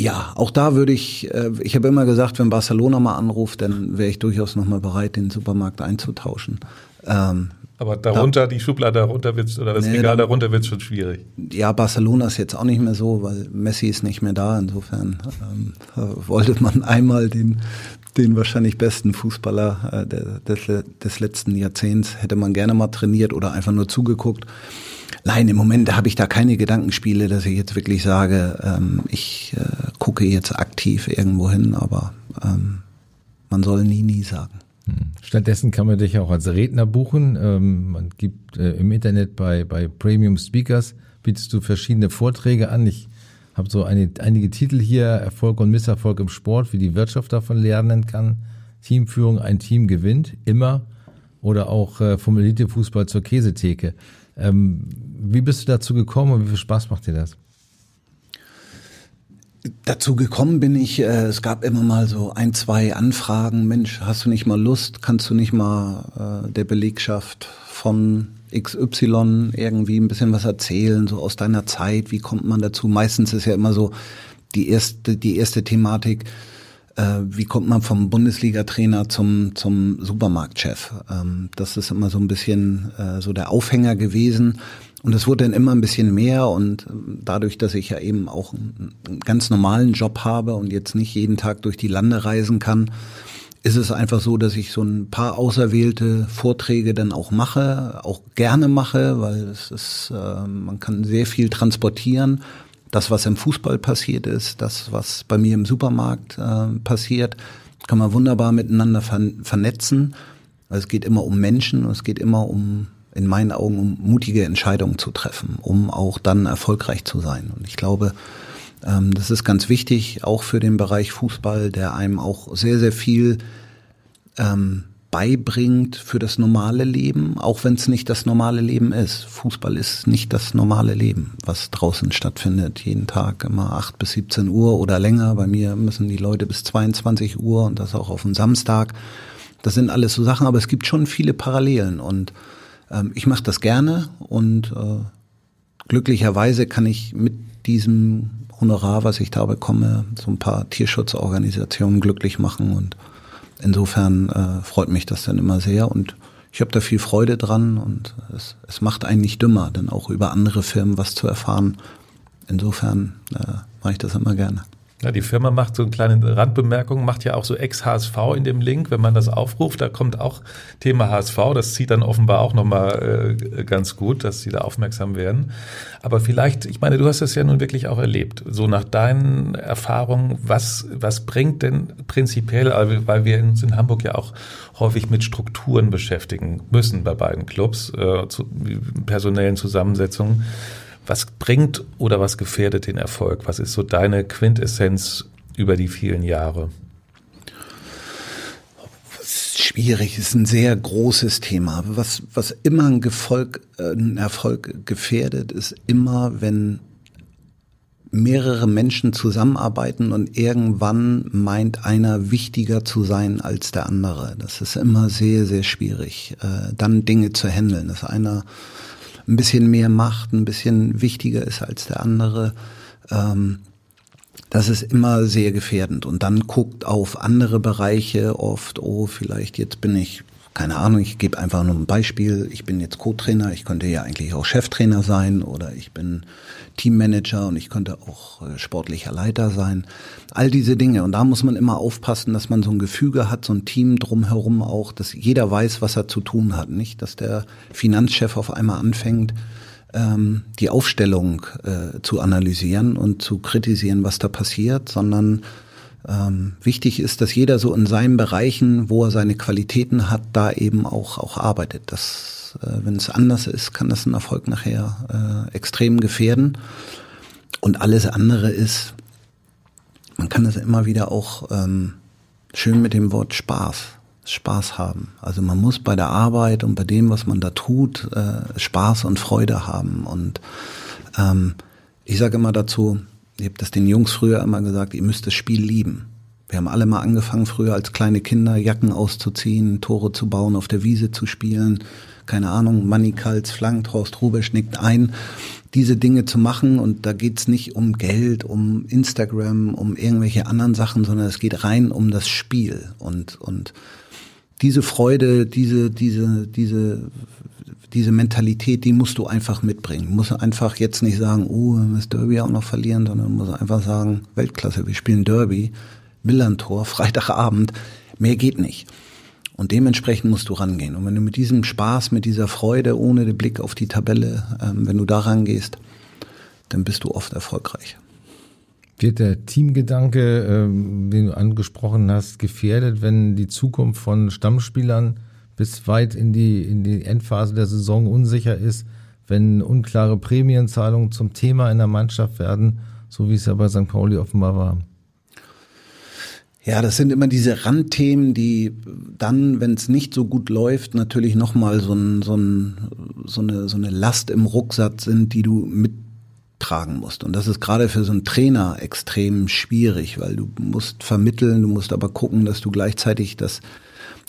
Speaker 4: Ja, auch da würde ich, äh, ich habe immer gesagt, wenn Barcelona mal anruft, dann wäre ich durchaus nochmal bereit, den Supermarkt einzutauschen. Ähm,
Speaker 2: aber darunter, da, die Schublade darunter wird oder das nee, Regal darunter wird schon schwierig.
Speaker 4: Ja, Barcelona ist jetzt auch nicht mehr so, weil Messi ist nicht mehr da. Insofern ähm, wollte man einmal den, den wahrscheinlich besten Fußballer äh, des, des letzten Jahrzehnts, hätte man gerne mal trainiert oder einfach nur zugeguckt. Nein, im Moment habe ich da keine Gedankenspiele, dass ich jetzt wirklich sage, ähm, ich äh, gucke jetzt aktiv irgendwo hin, aber ähm, man soll nie, nie sagen.
Speaker 3: Stattdessen kann man dich auch als Redner buchen. Ähm, man gibt äh, im Internet bei, bei Premium Speakers, bietest du verschiedene Vorträge an. Ich habe so eine, einige Titel hier, Erfolg und Misserfolg im Sport, wie die Wirtschaft davon lernen kann. Teamführung, ein Team gewinnt, immer. Oder auch äh, vom Elitefußball zur Käsetheke. Ähm, wie bist du dazu gekommen und wie viel Spaß macht dir das?
Speaker 4: Dazu gekommen bin ich, äh, es gab immer mal so ein, zwei Anfragen, Mensch, hast du nicht mal Lust, kannst du nicht mal äh, der Belegschaft von XY irgendwie ein bisschen was erzählen, so aus deiner Zeit, wie kommt man dazu? Meistens ist ja immer so die erste, die erste Thematik, äh, wie kommt man vom Bundesliga-Trainer zum, zum Supermarktchef? Ähm, das ist immer so ein bisschen äh, so der Aufhänger gewesen. Und es wurde dann immer ein bisschen mehr und ähm, dadurch, dass ich ja eben auch einen, ganz normalen Job habe und jetzt nicht jeden Tag durch die Lande reisen kann, ist es einfach so, dass ich so ein paar auserwählte Vorträge dann auch mache, auch gerne mache, weil es ist, äh, man kann sehr viel transportieren. Das, was im Fußball passiert ist, das, was bei mir im Supermarkt äh, passiert, kann man wunderbar miteinander vernetzen. Es geht immer um Menschen, es geht immer um in meinen Augen, um mutige Entscheidungen zu treffen, um auch dann erfolgreich zu sein. Und ich glaube, ähm, das ist ganz wichtig, auch für den Bereich Fußball, der einem auch sehr, sehr viel ähm, beibringt für das normale Leben, auch wenn es nicht das normale Leben ist. Fußball ist nicht das normale Leben, was draußen stattfindet, jeden Tag immer acht bis 17 Uhr oder länger. Bei mir müssen die Leute bis 22 Uhr und das auch auf den Samstag. Das sind alles so Sachen, aber es gibt schon viele Parallelen und ähm, ich mache das gerne und äh, glücklicherweise kann ich mit diesem Honorar, was ich da bekomme, so ein paar Tierschutzorganisationen glücklich machen und insofern äh, freut mich das dann immer sehr und ich habe da viel Freude dran und es, es macht einen nicht dümmer, denn auch über andere Firmen was zu erfahren. Insofern äh, mache ich das immer gerne.
Speaker 2: Ja, die Firma macht so eine kleine Randbemerkung, macht ja auch so Ex-HSV in dem Link, wenn man das aufruft, da kommt auch Thema HSV, das zieht dann offenbar auch nochmal äh, ganz gut, dass sie da aufmerksam werden. Aber vielleicht, ich meine, du hast das ja nun wirklich auch erlebt, so nach deinen Erfahrungen, was, was bringt denn prinzipiell, also, weil wir uns in Hamburg ja auch häufig mit Strukturen beschäftigen müssen bei beiden Clubs, äh, zu, personellen Zusammensetzungen, was bringt oder was gefährdet den Erfolg? Was ist so deine Quintessenz über die vielen Jahre?
Speaker 4: Schwierig, ist ein sehr großes Thema. Was, was immer ein, Gefolg, äh, ein Erfolg gefährdet, ist immer, wenn mehrere Menschen zusammenarbeiten und irgendwann meint einer wichtiger zu sein als der andere. Das ist immer sehr, sehr schwierig, äh, dann Dinge zu handeln. Dass einer ein bisschen mehr macht, ein bisschen wichtiger ist als der andere. Ähm, das ist immer sehr gefährdend. Und dann guckt auf andere Bereiche oft, oh, vielleicht jetzt bin ich keine Ahnung, ich gebe einfach nur ein Beispiel. Ich bin jetzt Co-Trainer, ich könnte ja eigentlich auch Cheftrainer sein oder ich bin Teammanager und ich könnte auch äh, sportlicher Leiter sein. All diese Dinge. Und da muss man immer aufpassen, dass man so ein Gefüge hat, so ein Team drumherum auch, dass jeder weiß, was er zu tun hat. Nicht, dass der Finanzchef auf einmal anfängt, ähm, die Aufstellung äh, zu analysieren und zu kritisieren, was da passiert, sondern ähm, wichtig ist, dass jeder so in seinen Bereichen, wo er seine Qualitäten hat, da eben auch, auch arbeitet. Das, äh, wenn es anders ist, kann das einen Erfolg nachher äh, extrem gefährden. Und alles andere ist, man kann das immer wieder auch ähm, schön mit dem Wort Spaß, Spaß haben. Also man muss bei der Arbeit und bei dem, was man da tut, äh, Spaß und Freude haben. Und ähm, ich sage immer dazu, ich habe das den Jungs früher immer gesagt, ihr müsst das Spiel lieben. Wir haben alle mal angefangen, früher als kleine Kinder Jacken auszuziehen, Tore zu bauen, auf der Wiese zu spielen. Keine Ahnung, Manny Kals flankt, Horst Rubesch nickt ein. Diese Dinge zu machen und da geht's nicht um Geld, um Instagram, um irgendwelche anderen Sachen, sondern es geht rein um das Spiel und, und diese Freude, diese, diese, diese diese Mentalität, die musst du einfach mitbringen. Du musst einfach jetzt nicht sagen, oh, wir müssen Derby auch noch verlieren, sondern musst einfach sagen, Weltklasse, wir spielen Derby, Millantor, Freitagabend, mehr geht nicht. Und dementsprechend musst du rangehen. Und wenn du mit diesem Spaß, mit dieser Freude, ohne den Blick auf die Tabelle, ähm, wenn du da rangehst, dann bist du oft erfolgreich.
Speaker 3: Wird der Teamgedanke, ähm, den du angesprochen hast, gefährdet, wenn die Zukunft von Stammspielern bis weit in die, in die Endphase der Saison unsicher ist, wenn unklare Prämienzahlungen zum Thema in der Mannschaft werden, so wie es ja bei St. Pauli offenbar war.
Speaker 4: Ja, das sind immer diese Randthemen, die dann, wenn es nicht so gut läuft, natürlich nochmal so, ein, so, ein, so, eine, so eine Last im Rucksack sind, die du mittragen musst. Und das ist gerade für so einen Trainer extrem schwierig, weil du musst vermitteln, du musst aber gucken, dass du gleichzeitig das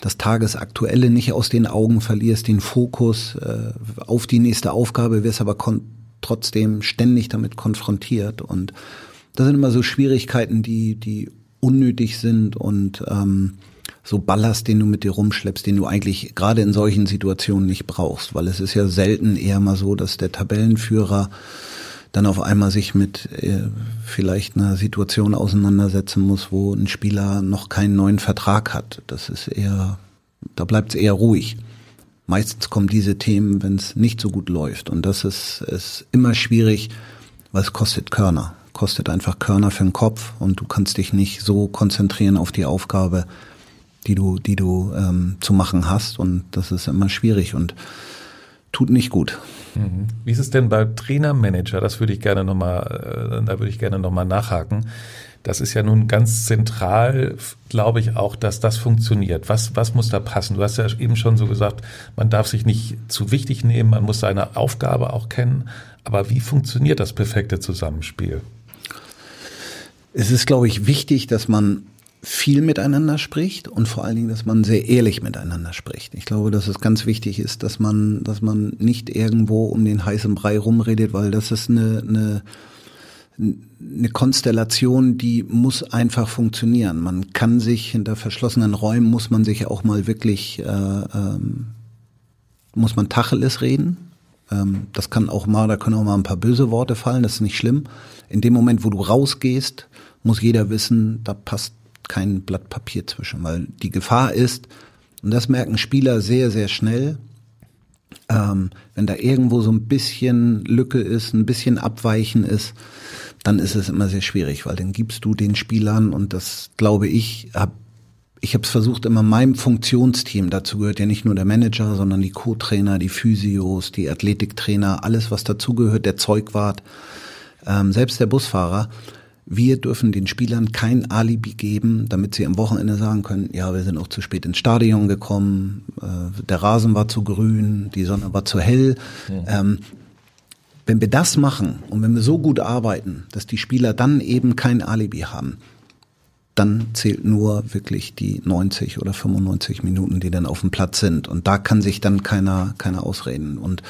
Speaker 4: das Tagesaktuelle nicht aus den Augen verlierst, den Fokus äh, auf die nächste Aufgabe, wirst aber trotzdem ständig damit konfrontiert. Und das sind immer so Schwierigkeiten, die, die unnötig sind und ähm, so Ballast, den du mit dir rumschleppst, den du eigentlich gerade in solchen Situationen nicht brauchst, weil es ist ja selten eher mal so, dass der Tabellenführer dann auf einmal sich mit äh, vielleicht einer Situation auseinandersetzen muss, wo ein Spieler noch keinen neuen Vertrag hat. Das ist eher, da bleibt es eher ruhig. Meistens kommen diese Themen, wenn es nicht so gut läuft. Und das ist, ist immer schwierig, weil es kostet Körner. Kostet einfach Körner für den Kopf und du kannst dich nicht so konzentrieren auf die Aufgabe, die du, die du ähm, zu machen hast. Und das ist immer schwierig und tut nicht gut.
Speaker 2: Mhm. Wie ist es denn bei Trainer, Manager? Das würde ich gerne nochmal, äh, da würde ich gerne nochmal nachhaken. Das ist ja nun ganz zentral, glaube ich auch, dass das funktioniert. Was, was muss da passen? Du hast ja eben schon so gesagt, man darf sich nicht zu wichtig nehmen, man muss seine Aufgabe auch kennen. Aber wie funktioniert das perfekte Zusammenspiel?
Speaker 4: Es ist, glaube ich, wichtig, dass man viel miteinander spricht und vor allen Dingen, dass man sehr ehrlich miteinander spricht. Ich glaube, dass es ganz wichtig ist, dass man, dass man nicht irgendwo um den heißen Brei rumredet, weil das ist eine, eine, eine Konstellation, die muss einfach funktionieren. Man kann sich hinter verschlossenen Räumen muss man sich auch mal wirklich äh, ähm, muss man Tacheles reden. Ähm, das kann auch mal, da können auch mal ein paar böse Worte fallen. Das ist nicht schlimm. In dem Moment, wo du rausgehst, muss jeder wissen, da passt kein Blatt Papier zwischen, weil die Gefahr ist, und das merken Spieler sehr, sehr schnell, ähm, wenn da irgendwo so ein bisschen Lücke ist, ein bisschen Abweichen ist, dann ist es immer sehr schwierig, weil dann gibst du den Spielern, und das glaube ich, hab, ich habe es versucht, immer meinem Funktionsteam, dazu gehört ja nicht nur der Manager, sondern die Co-Trainer, die Physios, die Athletiktrainer, alles, was dazugehört, der Zeugwart, ähm, selbst der Busfahrer, wir dürfen den Spielern kein Alibi geben, damit sie am Wochenende sagen können, ja, wir sind auch zu spät ins Stadion gekommen, äh, der Rasen war zu grün, die Sonne war zu hell. Ja. Ähm, wenn wir das machen und wenn wir so gut arbeiten, dass die Spieler dann eben kein Alibi haben, dann zählt nur wirklich die 90 oder 95 Minuten, die dann auf dem Platz sind. Und da kann sich dann keiner, keiner ausreden. Und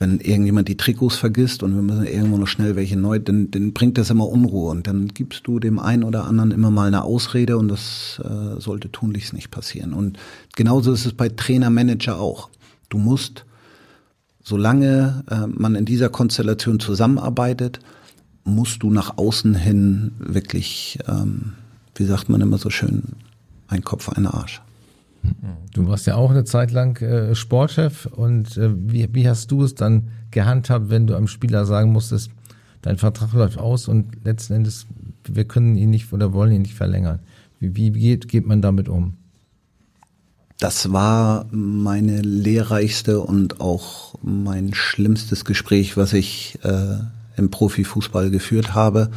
Speaker 4: wenn irgendjemand die Trikots vergisst und wir müssen irgendwo noch schnell welche neu, dann, dann bringt das immer Unruhe und dann gibst du dem einen oder anderen immer mal eine Ausrede und das äh, sollte tunlichst nicht passieren. Und genauso ist es bei Trainer, Manager auch. Du musst, solange äh, man in dieser Konstellation zusammenarbeitet, musst du nach außen hin wirklich, ähm, wie sagt man immer so schön, ein Kopf, ein Arsch.
Speaker 3: Du warst ja auch eine Zeit lang äh, Sportchef und äh, wie, wie hast du es dann gehandhabt, wenn du einem Spieler sagen musstest, dein Vertrag läuft aus und letzten Endes, wir können ihn nicht oder wollen ihn nicht verlängern. Wie, wie geht, geht man damit um?
Speaker 4: Das war meine lehrreichste und auch mein schlimmstes Gespräch, was ich äh, im Profifußball geführt habe.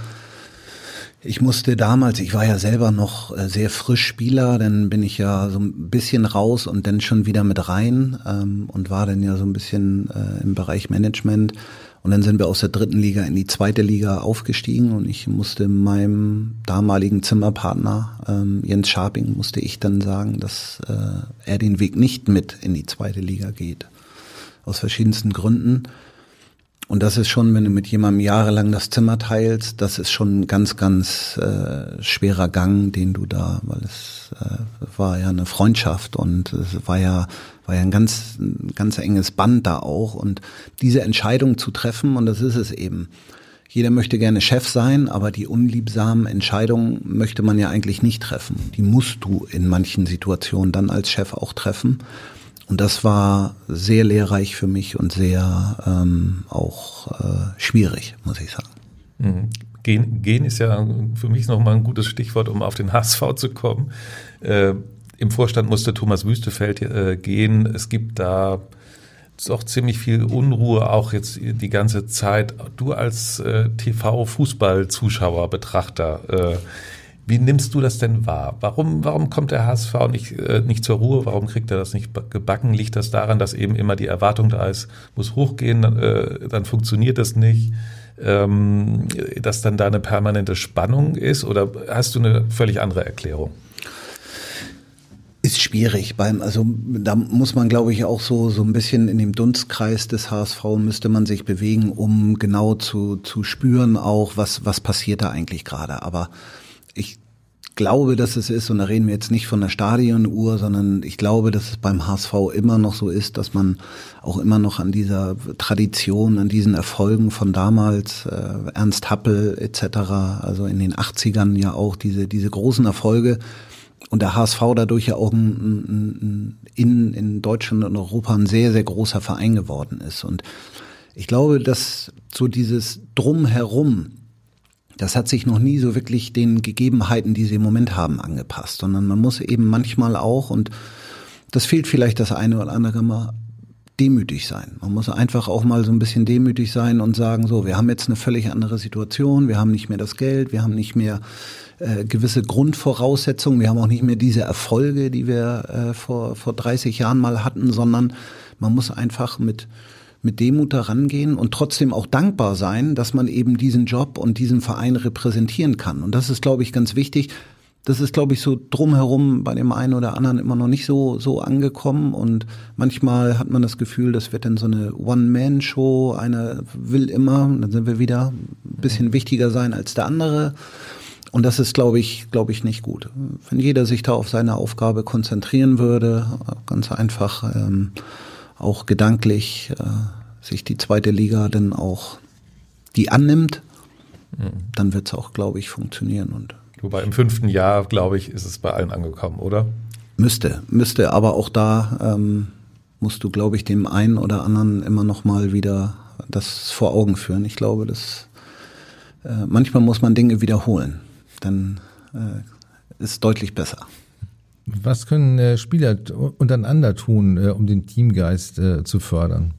Speaker 4: Ich musste damals, ich war ja selber noch äh, sehr frisch Spieler, dann bin ich ja so ein bisschen raus und dann schon wieder mit rein ähm, und war dann ja so ein bisschen äh, im Bereich Management. Und dann sind wir aus der dritten Liga in die zweite Liga aufgestiegen und ich musste meinem damaligen Zimmerpartner ähm, Jens Scharping musste ich dann sagen, dass äh, er den Weg nicht mit in die zweite Liga geht. Aus verschiedensten Gründen. Und das ist schon, wenn du mit jemandem jahrelang das Zimmer teilst, das ist schon ein ganz, ganz äh, schwerer Gang, den du da, weil es äh, war ja eine Freundschaft und es war ja, war ja ein ganz, ein ganz enges Band da auch. Und diese Entscheidung zu treffen, und das ist es eben. Jeder möchte gerne Chef sein, aber die unliebsamen Entscheidungen möchte man ja eigentlich nicht treffen. Die musst du in manchen Situationen dann als Chef auch treffen. Und das war sehr lehrreich für mich und sehr ähm, auch äh, schwierig, muss ich sagen.
Speaker 2: Mhm. Gehen, gehen ist ja für mich nochmal ein gutes Stichwort, um auf den HSV zu kommen. Äh, Im Vorstand musste Thomas Wüstefeld äh, gehen. Es gibt da doch ziemlich viel Unruhe, auch jetzt die ganze Zeit. Du als äh, TV-Fußball-Zuschauer, Betrachter, äh, wie nimmst du das denn wahr? Warum, warum kommt der HSV nicht, äh, nicht zur Ruhe? Warum kriegt er das nicht gebacken? Liegt das daran, dass eben immer die Erwartung da ist, muss hochgehen, äh, dann funktioniert das nicht? Ähm, dass dann da eine permanente Spannung ist? Oder hast du eine völlig andere Erklärung?
Speaker 4: Ist schwierig. Beim, also da muss man, glaube ich, auch so so ein bisschen in dem Dunstkreis des HSV müsste man sich bewegen, um genau zu zu spüren, auch was was passiert da eigentlich gerade. Aber glaube, dass es ist, und da reden wir jetzt nicht von der Stadionuhr, sondern ich glaube, dass es beim HSV immer noch so ist, dass man auch immer noch an dieser Tradition, an diesen Erfolgen von damals, äh, Ernst Happel etc., also in den 80ern ja auch diese, diese großen Erfolge, und der HSV dadurch ja auch ein, ein, ein, in, in Deutschland und Europa ein sehr, sehr großer Verein geworden ist. Und ich glaube, dass so dieses Drumherum, das hat sich noch nie so wirklich den Gegebenheiten, die sie im Moment haben, angepasst, sondern man muss eben manchmal auch, und das fehlt vielleicht das eine oder andere mal, demütig sein. Man muss einfach auch mal so ein bisschen demütig sein und sagen, so, wir haben jetzt eine völlig andere Situation, wir haben nicht mehr das Geld, wir haben nicht mehr äh, gewisse Grundvoraussetzungen, wir haben auch nicht mehr diese Erfolge, die wir äh, vor, vor 30 Jahren mal hatten, sondern man muss einfach mit mit Demut herangehen und trotzdem auch dankbar sein, dass man eben diesen Job und diesen Verein repräsentieren kann. Und das ist, glaube ich, ganz wichtig. Das ist, glaube ich, so drumherum bei dem einen oder anderen immer noch nicht so, so angekommen. Und manchmal hat man das Gefühl, das wird dann so eine One-Man-Show. Einer will immer, dann sind wir wieder ein bisschen wichtiger sein als der andere. Und das ist, glaube ich, glaube ich, nicht gut. Wenn jeder sich da auf seine Aufgabe konzentrieren würde, ganz einfach, ähm, auch gedanklich äh, sich die zweite Liga dann auch die annimmt, mhm. dann wird es auch, glaube ich, funktionieren. Und
Speaker 2: Wobei im fünften Jahr, glaube ich, ist es bei allen angekommen, oder?
Speaker 4: Müsste, müsste, aber auch da ähm, musst du, glaube ich, dem einen oder anderen immer noch mal wieder das vor Augen führen. Ich glaube, dass äh, manchmal muss man Dinge wiederholen, dann äh, ist deutlich besser.
Speaker 3: Was können äh, Spieler untereinander tun, äh, um den Teamgeist äh, zu fördern?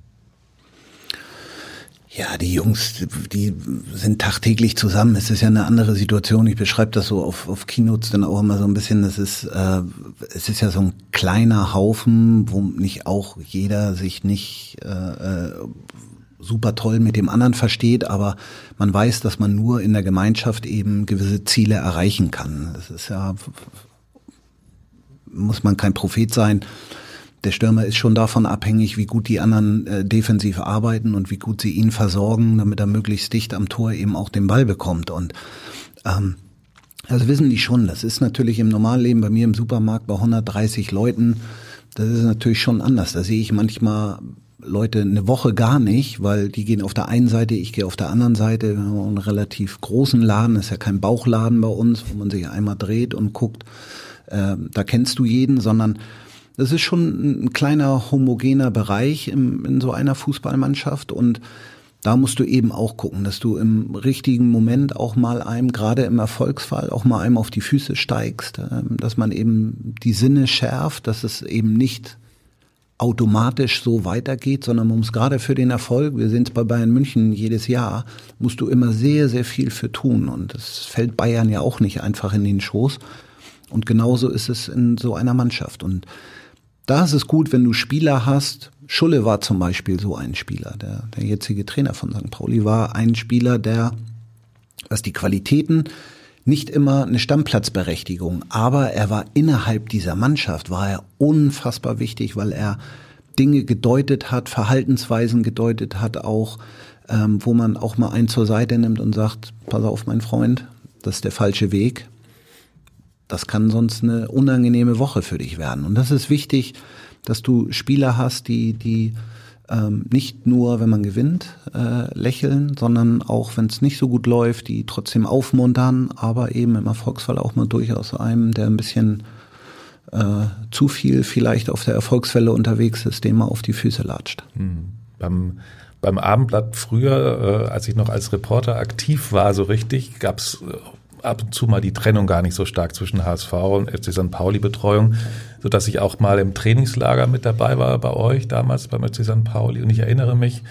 Speaker 4: Ja, die Jungs, die sind tagtäglich zusammen. Es ist ja eine andere Situation. Ich beschreibe das so auf, auf Keynotes dann auch immer so ein bisschen. Das ist, äh, es ist ja so ein kleiner Haufen, wo nicht auch jeder sich nicht äh, super toll mit dem anderen versteht, aber man weiß, dass man nur in der Gemeinschaft eben gewisse Ziele erreichen kann. Das ist ja muss man kein Prophet sein, der Stürmer ist schon davon abhängig, wie gut die anderen äh, defensiv arbeiten und wie gut sie ihn versorgen, damit er möglichst dicht am Tor eben auch den Ball bekommt. Und ähm, also wissen die schon, das ist natürlich im Normalleben bei mir im Supermarkt bei 130 Leuten, das ist natürlich schon anders. Da sehe ich manchmal Leute eine Woche gar nicht, weil die gehen auf der einen Seite, ich gehe auf der anderen Seite. Wir haben einen relativ großen Laden, das ist ja kein Bauchladen bei uns, wo man sich einmal dreht und guckt, äh, da kennst du jeden, sondern das ist schon ein kleiner homogener Bereich im, in so einer Fußballmannschaft und da musst du eben auch gucken, dass du im richtigen Moment auch mal einem, gerade im Erfolgsfall, auch mal einem auf die Füße steigst, ähm, dass man eben die Sinne schärft, dass es eben nicht automatisch so weitergeht, sondern man muss gerade für den Erfolg, wir sehen es bei Bayern München jedes Jahr, musst du immer sehr, sehr viel für tun. Und das fällt Bayern ja auch nicht einfach in den Schoß. Und genauso ist es in so einer Mannschaft. Und da ist es gut, wenn du Spieler hast. Schulle war zum Beispiel so ein Spieler. Der, der jetzige Trainer von St. Pauli war ein Spieler, der, was die Qualitäten, nicht immer eine Stammplatzberechtigung, aber er war innerhalb dieser Mannschaft, war er unfassbar wichtig, weil er Dinge gedeutet hat, Verhaltensweisen gedeutet hat auch, ähm, wo man auch mal einen zur Seite nimmt und sagt, pass auf, mein Freund, das ist der falsche Weg. Das kann sonst eine unangenehme Woche für dich werden. Und das ist wichtig, dass du Spieler hast, die, die ähm, nicht nur, wenn man gewinnt, äh, lächeln, sondern auch, wenn es nicht so gut läuft, die trotzdem aufmuntern, aber eben im Erfolgsfall auch mal durchaus einem, der ein bisschen äh, zu viel vielleicht auf der Erfolgswelle unterwegs ist, dem mal auf die Füße latscht.
Speaker 2: Hm. Beim beim Abendblatt früher, äh, als ich noch als Reporter aktiv war, so richtig, gab's äh, ab und zu mal die Trennung gar nicht so stark zwischen HSV und FC St. Pauli Betreuung, so dass ich auch mal im Trainingslager mit dabei war bei euch damals beim FC St. Pauli und ich erinnere mich,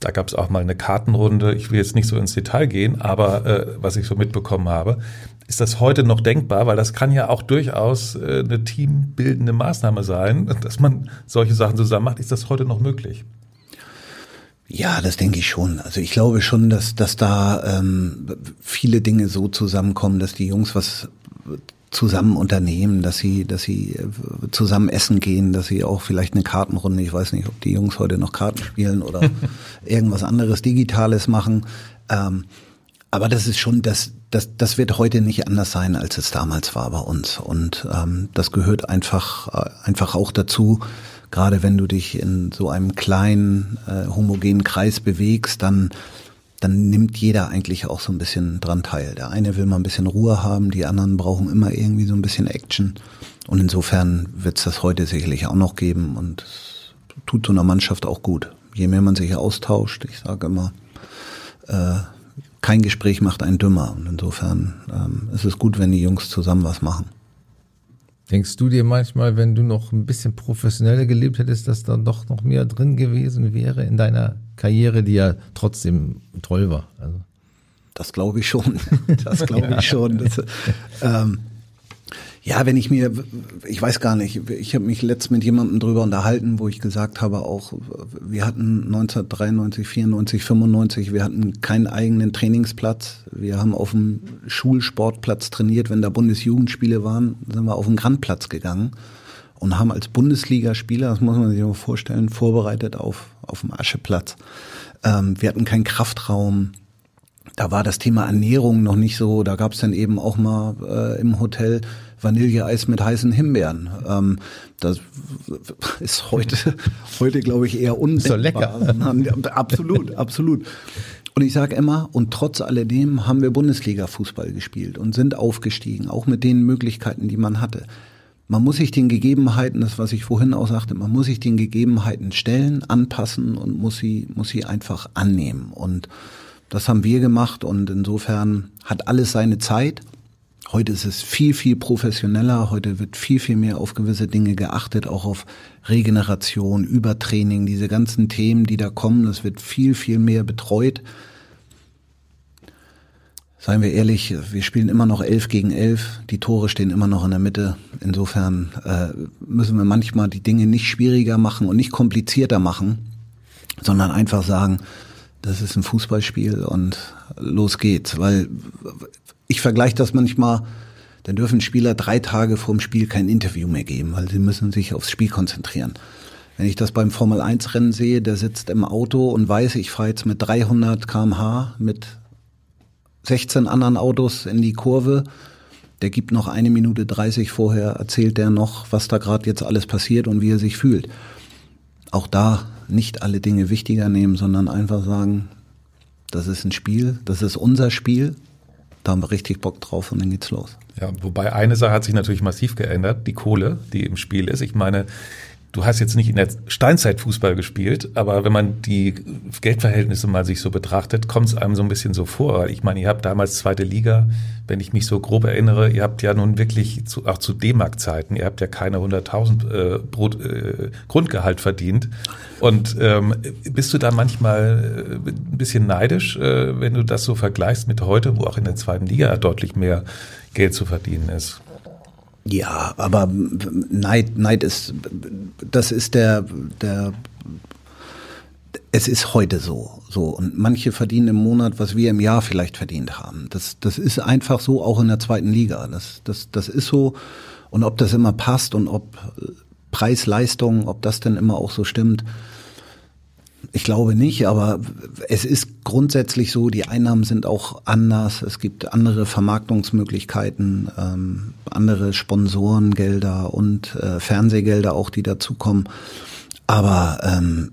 Speaker 2: da gab es auch mal eine Kartenrunde. Ich will jetzt nicht so ins Detail gehen, aber äh, was ich so mitbekommen habe, ist das heute noch denkbar, weil das kann ja auch durchaus äh, eine teambildende Maßnahme sein, (laughs) dass man solche Sachen zusammen macht. Ist das heute noch möglich?
Speaker 4: Ja, das denke ich schon. Also ich glaube schon, dass, dass da ähm, viele Dinge so zusammenkommen, dass die Jungs was zusammen unternehmen, dass sie, dass sie äh, zusammen essen gehen, dass sie auch vielleicht eine Kartenrunde, ich weiß nicht, ob die Jungs heute noch Karten spielen (laughs) oder irgendwas anderes Digitales machen. Ähm, aber das ist schon, das, das, das wird heute nicht anders sein, als es damals war bei uns. Und ähm, das gehört einfach, äh, einfach auch dazu, gerade wenn du dich in so einem kleinen, äh, homogenen Kreis bewegst, dann, dann nimmt jeder eigentlich auch so ein bisschen dran teil. Der eine will mal ein bisschen Ruhe haben, die anderen brauchen immer irgendwie so ein bisschen Action. Und insofern wird es das heute sicherlich auch noch geben und tut so einer Mannschaft auch gut. Je mehr man sich austauscht, ich sage immer, äh, kein Gespräch macht einen dümmer. Und insofern ähm, ist es gut, wenn die Jungs zusammen was machen.
Speaker 3: Denkst du dir manchmal, wenn du noch ein bisschen professioneller gelebt hättest, dass da doch noch mehr drin gewesen wäre in deiner Karriere, die ja trotzdem toll war? Also.
Speaker 4: Das glaube ich schon. (laughs) Das glaube ich schon. Das, ähm, ja, wenn ich mir, ich weiß gar nicht, ich habe mich letzt mit jemandem drüber unterhalten, wo ich gesagt habe, auch wir hatten 1993, 94, 95, wir hatten keinen eigenen Trainingsplatz. Wir haben auf dem Schulsportplatz trainiert. Wenn da Bundesjugendspiele waren, sind wir auf den Grandplatz gegangen und haben als Bundesligaspieler, das muss man sich mal vorstellen, vorbereitet auf, auf dem Ascheplatz. Ähm, wir hatten keinen Kraftraum da war das Thema Ernährung noch nicht so. Da gab es dann eben auch mal äh, im Hotel Vanilleeis mit heißen Himbeeren. Ähm, das ist heute, heute glaube ich eher undenkbar. So lecker. absolut, absolut. Und ich sage immer, und trotz alledem haben wir Bundesliga-Fußball gespielt und sind aufgestiegen, auch mit den Möglichkeiten, die man hatte. Man muss sich den Gegebenheiten, das was ich vorhin auch sagte, man muss sich den Gegebenheiten stellen, anpassen und muss sie, muss sie einfach annehmen. Und das haben wir gemacht und insofern hat alles seine Zeit. Heute ist es viel, viel professioneller. Heute wird viel, viel mehr auf gewisse Dinge geachtet, auch auf Regeneration, Übertraining, diese ganzen Themen, die da kommen. Das wird viel, viel mehr betreut. Seien wir ehrlich, wir spielen immer noch elf gegen elf. Die Tore stehen immer noch in der Mitte. Insofern äh, müssen wir manchmal die Dinge nicht schwieriger machen und nicht komplizierter machen, sondern einfach sagen, das ist ein Fußballspiel und los geht's. Weil ich vergleiche das manchmal, dann dürfen Spieler drei Tage vorm Spiel kein Interview mehr geben, weil sie müssen sich aufs Spiel konzentrieren. Wenn ich das beim Formel 1 Rennen sehe, der sitzt im Auto und weiß, ich fahre jetzt mit 300 kmh mit 16 anderen Autos in die Kurve, der gibt noch eine Minute 30 vorher, erzählt der noch, was da gerade jetzt alles passiert und wie er sich fühlt. Auch da nicht alle Dinge wichtiger nehmen, sondern einfach sagen, das ist ein Spiel, das ist unser Spiel, da haben wir richtig Bock drauf und dann geht's los.
Speaker 2: Ja, wobei eine Sache hat sich natürlich massiv geändert, die Kohle, die im Spiel ist. Ich meine, du hast jetzt nicht in der Steinzeit Fußball gespielt, aber wenn man die Geldverhältnisse mal sich so betrachtet, kommt es einem so ein bisschen so vor. Ich meine, ihr habt damals zweite Liga, wenn ich mich so grob erinnere, ihr habt ja nun wirklich zu, auch zu D-Mark-Zeiten, ihr habt ja keine 100.000 äh, Brot, äh, Grundgehalt verdient. Und ähm, bist du da manchmal äh, ein bisschen neidisch, äh, wenn du das so vergleichst mit heute, wo auch in der zweiten Liga deutlich mehr Geld zu verdienen ist?
Speaker 4: Ja, aber Neid, Neid ist, das ist der, der, es ist heute so, so. Und manche verdienen im Monat, was wir im Jahr vielleicht verdient haben. Das, das ist einfach so, auch in der zweiten Liga. Das, das, das ist so. Und ob das immer passt und ob Preis-Leistung, ob das denn immer auch so stimmt, ich glaube nicht, aber es ist grundsätzlich so, die Einnahmen sind auch anders. Es gibt andere Vermarktungsmöglichkeiten, ähm, andere Sponsorengelder und äh, Fernsehgelder auch, die dazukommen. Aber ähm,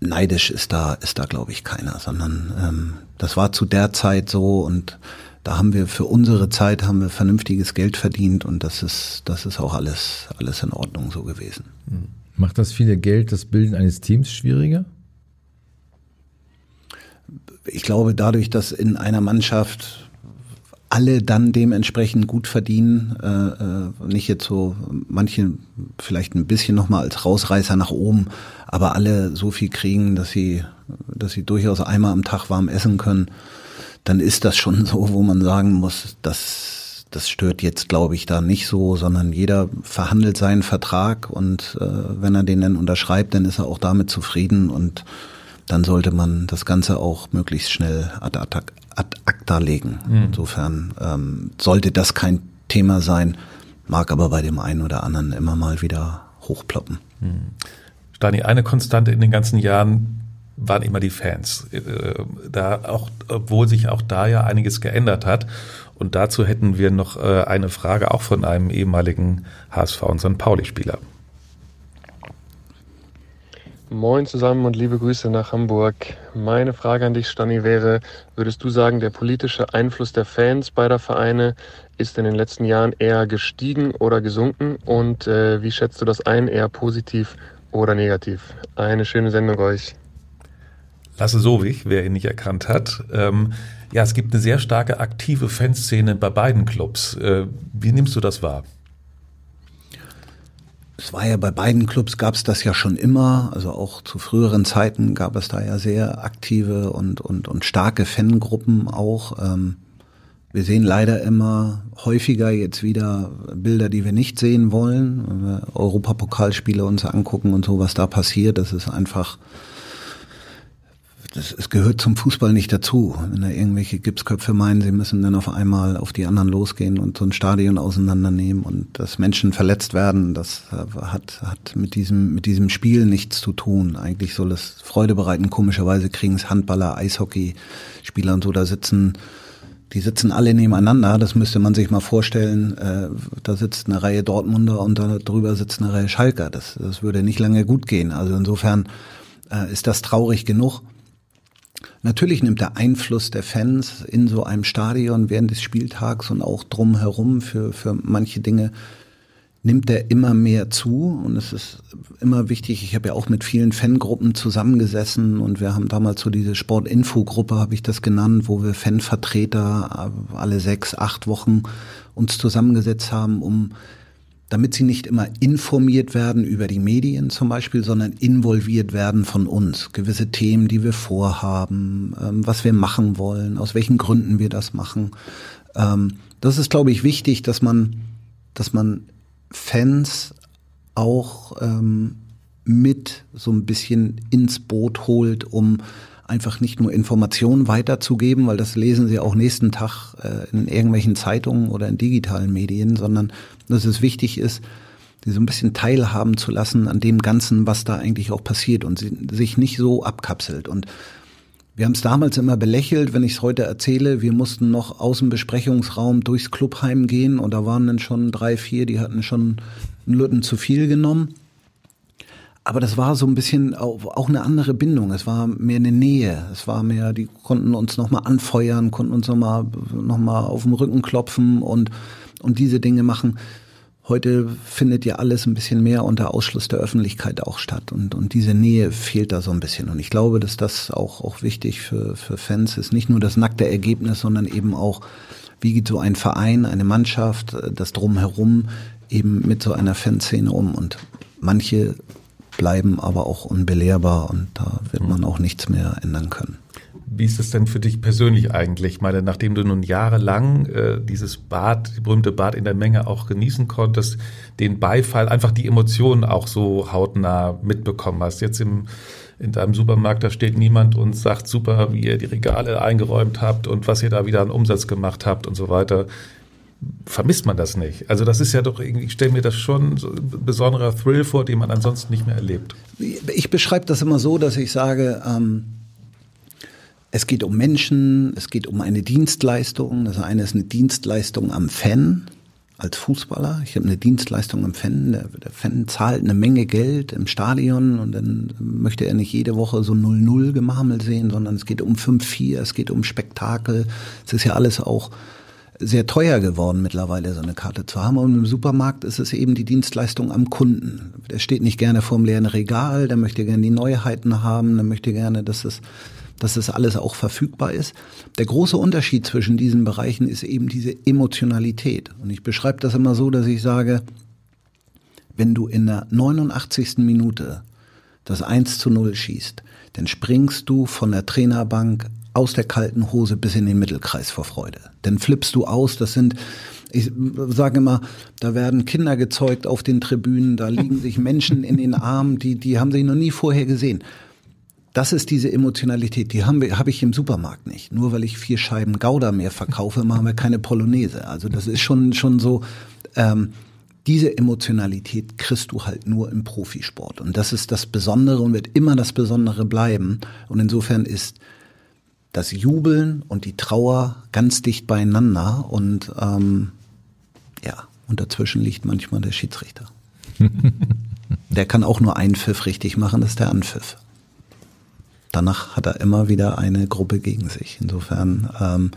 Speaker 4: neidisch ist da, ist da glaube ich keiner, sondern ähm, das war zu der Zeit so und da haben wir für unsere Zeit haben wir vernünftiges Geld verdient und das ist, das ist auch alles, alles in Ordnung so gewesen.
Speaker 3: Macht das viele Geld das Bilden eines Teams schwieriger?
Speaker 4: Ich glaube, dadurch, dass in einer Mannschaft alle dann dementsprechend gut verdienen, äh, äh, nicht jetzt so manche vielleicht ein bisschen noch mal als Rausreißer nach oben, aber alle so viel kriegen, dass sie, dass sie durchaus einmal am Tag warm essen können, dann ist das schon so, wo man sagen muss, dass das stört jetzt, glaube ich, da nicht so, sondern jeder verhandelt seinen Vertrag und äh, wenn er den dann unterschreibt, dann ist er auch damit zufrieden und dann sollte man das Ganze auch möglichst schnell ad, ad, ad acta legen. Mhm. Insofern ähm, sollte das kein Thema sein, mag aber bei dem einen oder anderen immer mal wieder hochploppen. Mhm.
Speaker 2: Stani, eine Konstante in den ganzen Jahren waren immer die Fans. Äh, da auch, obwohl sich auch da ja einiges geändert hat. Und dazu hätten wir noch äh, eine Frage auch von einem ehemaligen HSV und St. Pauli-Spieler.
Speaker 8: Moin zusammen und liebe Grüße nach Hamburg. Meine Frage an dich, Stani, wäre, würdest du sagen, der politische Einfluss der Fans beider Vereine ist in den letzten Jahren eher gestiegen oder gesunken? Und äh, wie schätzt du das ein, eher positiv oder negativ? Eine schöne Sendung euch.
Speaker 2: Lasse Sowig, wer ihn nicht erkannt hat. Ähm, ja, es gibt eine sehr starke aktive Fanszene bei beiden Clubs. Äh, wie nimmst du das wahr?
Speaker 4: Es war ja bei beiden Clubs gab es das ja schon immer, also auch zu früheren Zeiten gab es da ja sehr aktive und, und, und starke Fangruppen auch. Ähm, wir sehen leider immer häufiger jetzt wieder Bilder, die wir nicht sehen wollen. Wenn wir Europapokalspiele uns angucken und so, was da passiert, das ist einfach es gehört zum Fußball nicht dazu. Wenn da irgendwelche Gipsköpfe meinen, sie müssen dann auf einmal auf die anderen losgehen und so ein Stadion auseinandernehmen und dass Menschen verletzt werden, das hat, hat mit diesem, mit diesem Spiel nichts zu tun. Eigentlich soll es Freude bereiten. Komischerweise kriegen es Handballer, Eishockeyspieler und so da sitzen. Die sitzen alle nebeneinander, das müsste man sich mal vorstellen. Äh, da sitzt eine Reihe Dortmunder und da drüber sitzt eine Reihe Schalker. Das, das würde nicht lange gut gehen. Also insofern äh, ist das traurig genug. Natürlich nimmt der Einfluss der Fans in so einem Stadion während des Spieltags und auch drumherum für, für manche Dinge nimmt der immer mehr zu und es ist immer wichtig. Ich habe ja auch mit vielen Fangruppen zusammengesessen und wir haben damals so diese Sportinfo-Gruppe, habe ich das genannt, wo wir Fanvertreter alle sechs, acht Wochen uns zusammengesetzt haben, um damit sie nicht immer informiert werden über die Medien zum Beispiel, sondern involviert werden von uns. Gewisse Themen, die wir vorhaben, ähm, was wir machen wollen, aus welchen Gründen wir das machen. Ähm, das ist, glaube ich, wichtig, dass man, dass man Fans auch ähm, mit so ein bisschen ins Boot holt, um einfach nicht nur Informationen weiterzugeben, weil das lesen sie auch nächsten Tag äh, in irgendwelchen Zeitungen oder in digitalen Medien, sondern dass es wichtig ist, sie so ein bisschen teilhaben zu lassen an dem Ganzen, was da eigentlich auch passiert und sich nicht so abkapselt. Und wir haben es damals immer belächelt, wenn ich es heute erzähle. Wir mussten noch aus dem Besprechungsraum durchs Clubheim gehen und da waren dann schon drei, vier, die hatten schon einen Lütten zu viel genommen. Aber das war so ein bisschen auch, eine andere Bindung. Es war mehr eine Nähe. Es war mehr, die konnten uns nochmal anfeuern, konnten uns nochmal noch mal auf den Rücken klopfen und, und diese Dinge machen. Heute findet ja alles ein bisschen mehr unter Ausschluss der Öffentlichkeit auch statt und, und diese Nähe fehlt da so ein bisschen. Und ich glaube, dass das auch, auch wichtig für, für Fans ist. Nicht nur das nackte Ergebnis, sondern eben auch, wie geht so ein Verein, eine Mannschaft, das Drumherum eben mit so einer Fanszene um. Und manche bleiben aber auch unbelehrbar und da wird man auch nichts mehr ändern können.
Speaker 2: Wie ist es denn für dich persönlich eigentlich? Ich meine, nachdem du nun jahrelang äh, dieses Bad, die berühmte Bad in der Menge auch genießen konntest, den Beifall, einfach die Emotionen auch so hautnah mitbekommen hast. Jetzt im, in deinem Supermarkt, da steht niemand und sagt super, wie ihr die Regale eingeräumt habt und was ihr da wieder an Umsatz gemacht habt und so weiter. Vermisst man das nicht? Also das ist ja doch irgendwie, ich stelle mir das schon so ein besonderer Thrill vor, den man ansonsten nicht mehr erlebt.
Speaker 4: Ich beschreibe das immer so, dass ich sage, ähm es geht um Menschen, es geht um eine Dienstleistung. Das eine ist eine Dienstleistung am Fan als Fußballer. Ich habe eine Dienstleistung am Fan. Der, der, Fan zahlt eine Menge Geld im Stadion und dann möchte er nicht jede Woche so 0-0 Gemarmel sehen, sondern es geht um 5-4, es geht um Spektakel. Es ist ja alles auch sehr teuer geworden mittlerweile, so eine Karte zu haben. Und im Supermarkt ist es eben die Dienstleistung am Kunden. Der steht nicht gerne vorm leeren Regal, der möchte gerne die Neuheiten haben, der möchte gerne, dass es dass das alles auch verfügbar ist. Der große Unterschied zwischen diesen Bereichen ist eben diese Emotionalität. Und ich beschreibe das immer so, dass ich sage, wenn du in der 89. Minute das 1 zu 0 schießt, dann springst du von der Trainerbank aus der kalten Hose bis in den Mittelkreis vor Freude. Dann flippst du aus, das sind, ich sage immer, da werden Kinder gezeugt auf den Tribünen, da liegen sich Menschen in den Armen, die, die haben sich noch nie vorher gesehen. Das ist diese Emotionalität, die haben wir, habe ich im Supermarkt nicht. Nur weil ich vier Scheiben Gouda mehr verkaufe, machen wir keine Polonaise. Also das ist schon schon so. Ähm, diese Emotionalität kriegst du halt nur im Profisport und das ist das Besondere und wird immer das Besondere bleiben. Und insofern ist das Jubeln und die Trauer ganz dicht beieinander und ähm, ja und dazwischen liegt manchmal der Schiedsrichter. (laughs) der kann auch nur einen Pfiff richtig machen, das ist der Anpfiff danach hat er immer wieder eine Gruppe gegen sich. Insofern, ähm,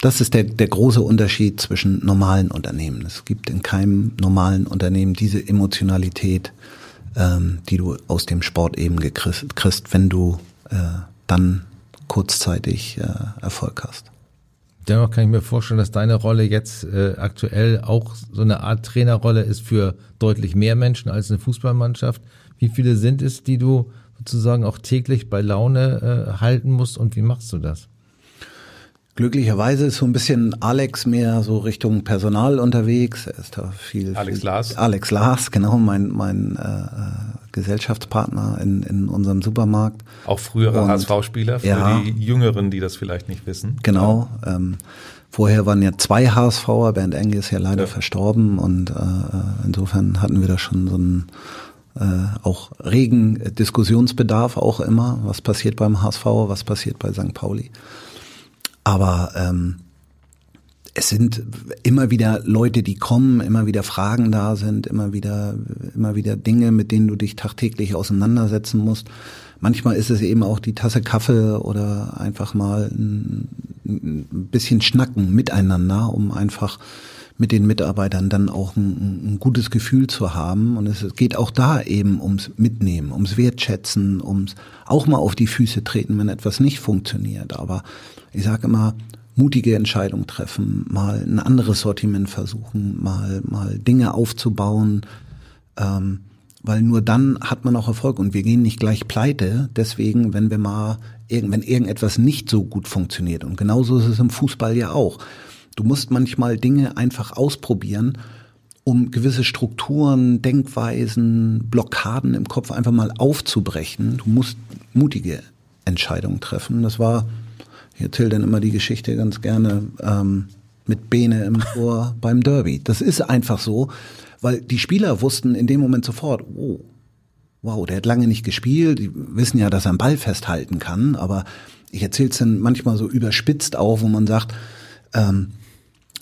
Speaker 4: das ist der, der große Unterschied zwischen normalen Unternehmen. Es gibt in keinem normalen Unternehmen diese Emotionalität, ähm, die du aus dem Sport eben gekriegst, kriegst, wenn du äh, dann kurzzeitig äh, Erfolg hast.
Speaker 3: Dennoch kann ich mir vorstellen, dass deine Rolle jetzt äh, aktuell auch so eine Art Trainerrolle ist für deutlich mehr Menschen als eine Fußballmannschaft. Wie viele sind es, die du sozusagen auch täglich bei Laune äh, halten musst und wie machst du das?
Speaker 4: Glücklicherweise ist so ein bisschen Alex mehr so Richtung Personal unterwegs. Er ist da viel.
Speaker 2: Alex
Speaker 4: viel,
Speaker 2: Lars.
Speaker 4: Alex Lars, genau, mein, mein äh, Gesellschaftspartner in, in unserem Supermarkt.
Speaker 2: Auch früherer HSV-Spieler, für ja, die Jüngeren, die das vielleicht nicht wissen.
Speaker 4: Genau. Ähm, vorher waren ja zwei HSVer, Bernd Enge ist ja leider ja. verstorben und äh, insofern hatten wir da schon so ein äh, auch regen Diskussionsbedarf auch immer, was passiert beim HSV, was passiert bei St. Pauli. Aber ähm, es sind immer wieder Leute, die kommen, immer wieder Fragen da sind, immer wieder, immer wieder Dinge, mit denen du dich tagtäglich auseinandersetzen musst. Manchmal ist es eben auch die Tasse Kaffee oder einfach mal ein, ein bisschen schnacken miteinander, um einfach mit den Mitarbeitern dann auch ein, ein gutes Gefühl zu haben. Und es geht auch da eben ums Mitnehmen, ums Wertschätzen, ums auch mal auf die Füße treten, wenn etwas nicht funktioniert. Aber ich sage immer, mutige Entscheidungen treffen, mal ein anderes Sortiment versuchen, mal, mal Dinge aufzubauen, ähm, weil nur dann hat man auch Erfolg und wir gehen nicht gleich pleite. Deswegen, wenn wir mal, wenn irgendetwas nicht so gut funktioniert und genauso ist es im Fußball ja auch. Du musst manchmal Dinge einfach ausprobieren, um gewisse Strukturen, Denkweisen, Blockaden im Kopf einfach mal aufzubrechen. Du musst mutige Entscheidungen treffen. Das war, ich erzähle dann immer die Geschichte ganz gerne, ähm, mit Bene im Tor (laughs) beim Derby. Das ist einfach so, weil die Spieler wussten in dem Moment sofort, oh, wow, der hat lange nicht gespielt, die wissen ja, dass er einen Ball festhalten kann, aber ich erzähle es dann manchmal so überspitzt auch, wo man sagt, ähm,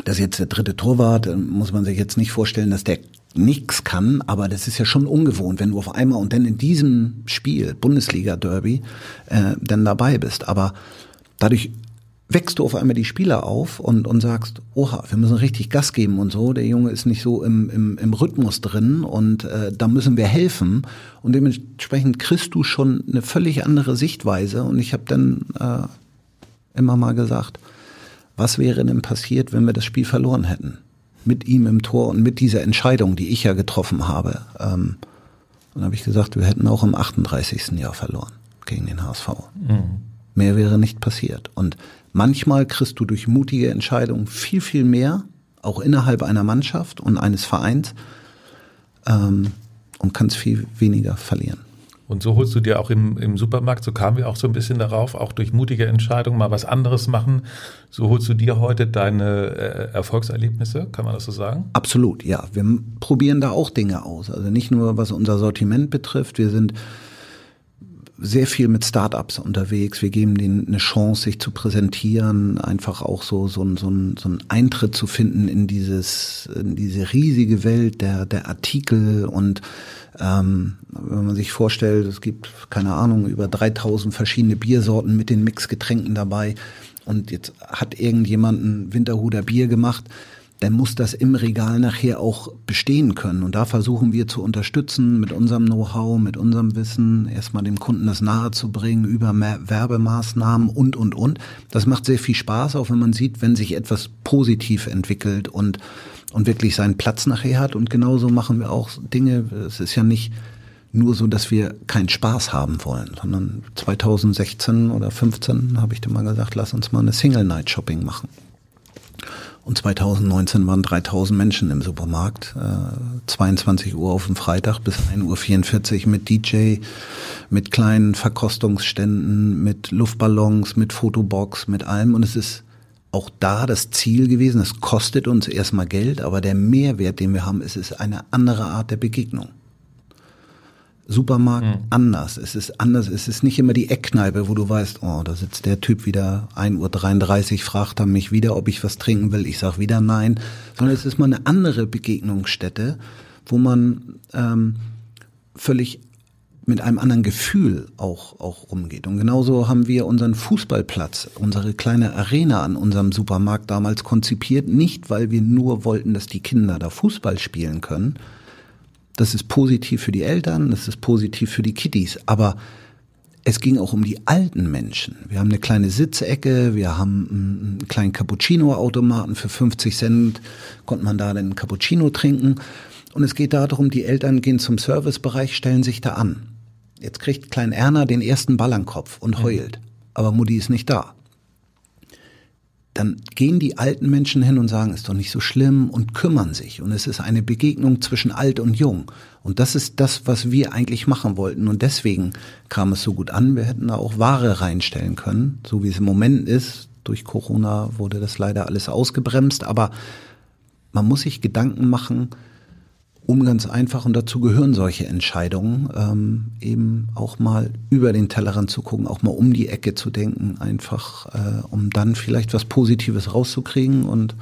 Speaker 4: das ist jetzt der dritte Torwart, muss man sich jetzt nicht vorstellen, dass der nichts kann, aber das ist ja schon ungewohnt, wenn du auf einmal und dann in diesem Spiel, Bundesliga-Derby, äh, dann dabei bist. Aber dadurch wächst du auf einmal die Spieler auf und, und sagst, oha, wir müssen richtig Gas geben und so. Der Junge ist nicht so im, im, im Rhythmus drin und äh, da müssen wir helfen. Und dementsprechend kriegst du schon eine völlig andere Sichtweise. Und ich habe dann äh, immer mal gesagt, was wäre denn passiert, wenn wir das Spiel verloren hätten? Mit ihm im Tor und mit dieser Entscheidung, die ich ja getroffen habe. Ähm, und habe ich gesagt, wir hätten auch im 38. Jahr verloren gegen den HSV. Mhm. Mehr wäre nicht passiert. Und Manchmal kriegst du durch mutige Entscheidungen viel, viel mehr, auch innerhalb einer Mannschaft und eines Vereins, ähm, und kannst viel weniger verlieren.
Speaker 2: Und so holst du dir auch im, im Supermarkt, so kamen wir auch so ein bisschen darauf, auch durch mutige Entscheidungen mal was anderes machen. So holst du dir heute deine äh, Erfolgserlebnisse, kann man das so sagen?
Speaker 4: Absolut, ja. Wir probieren da auch Dinge aus. Also nicht nur was unser Sortiment betrifft. Wir sind sehr viel mit Startups unterwegs. Wir geben denen eine Chance, sich zu präsentieren, einfach auch so, so, so, so einen Eintritt zu finden in dieses, in diese riesige Welt der, der Artikel. Und ähm, wenn man sich vorstellt, es gibt, keine Ahnung, über 3000 verschiedene Biersorten mit den Mixgetränken dabei. Und jetzt hat irgendjemand ein Winterhuder Bier gemacht, dann muss das im Regal nachher auch bestehen können. Und da versuchen wir zu unterstützen mit unserem Know-how, mit unserem Wissen, erstmal dem Kunden das nahe zu bringen über Werbemaßnahmen und, und, und. Das macht sehr viel Spaß, auch wenn man sieht, wenn sich etwas positiv entwickelt und, und wirklich seinen Platz nachher hat. Und genauso machen wir auch Dinge. Es ist ja nicht nur so, dass wir keinen Spaß haben wollen, sondern 2016 oder 15 habe ich dir mal gesagt, lass uns mal eine Single Night Shopping machen. Und 2019 waren 3000 Menschen im Supermarkt, äh, 22 Uhr auf dem Freitag bis 1.44 Uhr mit DJ, mit kleinen Verkostungsständen, mit Luftballons, mit Fotobox, mit allem. Und es ist auch da das Ziel gewesen. Es kostet uns erstmal Geld, aber der Mehrwert, den wir haben, ist, ist eine andere Art der Begegnung. Supermarkt mhm. anders. Es ist anders. Es ist nicht immer die Eckkneipe, wo du weißt, oh, da sitzt der Typ wieder 1.33 Uhr, fragt er mich wieder, ob ich was trinken will. Ich sag wieder nein. Sondern es ist mal eine andere Begegnungsstätte, wo man ähm, völlig mit einem anderen Gefühl auch, auch umgeht. Und genauso haben wir unseren Fußballplatz, unsere kleine Arena an unserem Supermarkt damals konzipiert, nicht weil wir nur wollten, dass die Kinder da Fußball spielen können, das ist positiv für die Eltern, das ist positiv für die Kiddies. Aber es ging auch um die alten Menschen. Wir haben eine kleine Sitzecke, wir haben einen kleinen Cappuccino-Automaten für 50 Cent, konnte man da den Cappuccino trinken. Und es geht darum, die Eltern gehen zum Servicebereich, stellen sich da an. Jetzt kriegt Klein Erna den ersten Ball an den Kopf und heult. Aber Mutti ist nicht da dann gehen die alten Menschen hin und sagen, ist doch nicht so schlimm und kümmern sich. Und es ist eine Begegnung zwischen alt und jung. Und das ist das, was wir eigentlich machen wollten. Und deswegen kam es so gut an. Wir hätten da auch Ware reinstellen können, so wie es im Moment ist. Durch Corona wurde das leider alles ausgebremst. Aber man muss sich Gedanken machen, um ganz einfach, und dazu gehören solche Entscheidungen, ähm, eben auch mal über den Tellerrand zu gucken, auch mal um die Ecke zu denken, einfach, äh, um dann vielleicht was Positives rauszukriegen. Und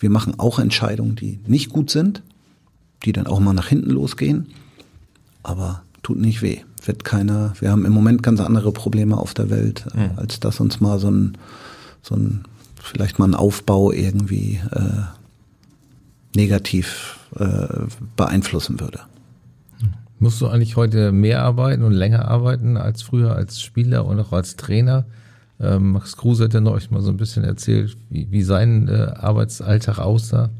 Speaker 4: wir machen auch Entscheidungen, die nicht gut sind, die dann auch mal nach hinten losgehen, aber tut nicht weh. Wird keiner, wir haben im Moment ganz andere Probleme auf der Welt, äh, mhm. als dass uns mal so ein, so ein, vielleicht mal ein Aufbau irgendwie äh, negativ äh, beeinflussen würde.
Speaker 3: Musst du eigentlich heute mehr arbeiten und länger arbeiten als früher als Spieler und auch als Trainer? Ähm, Max Kruse hat ja neulich mal so ein bisschen erzählt, wie, wie sein äh, Arbeitsalltag aussah.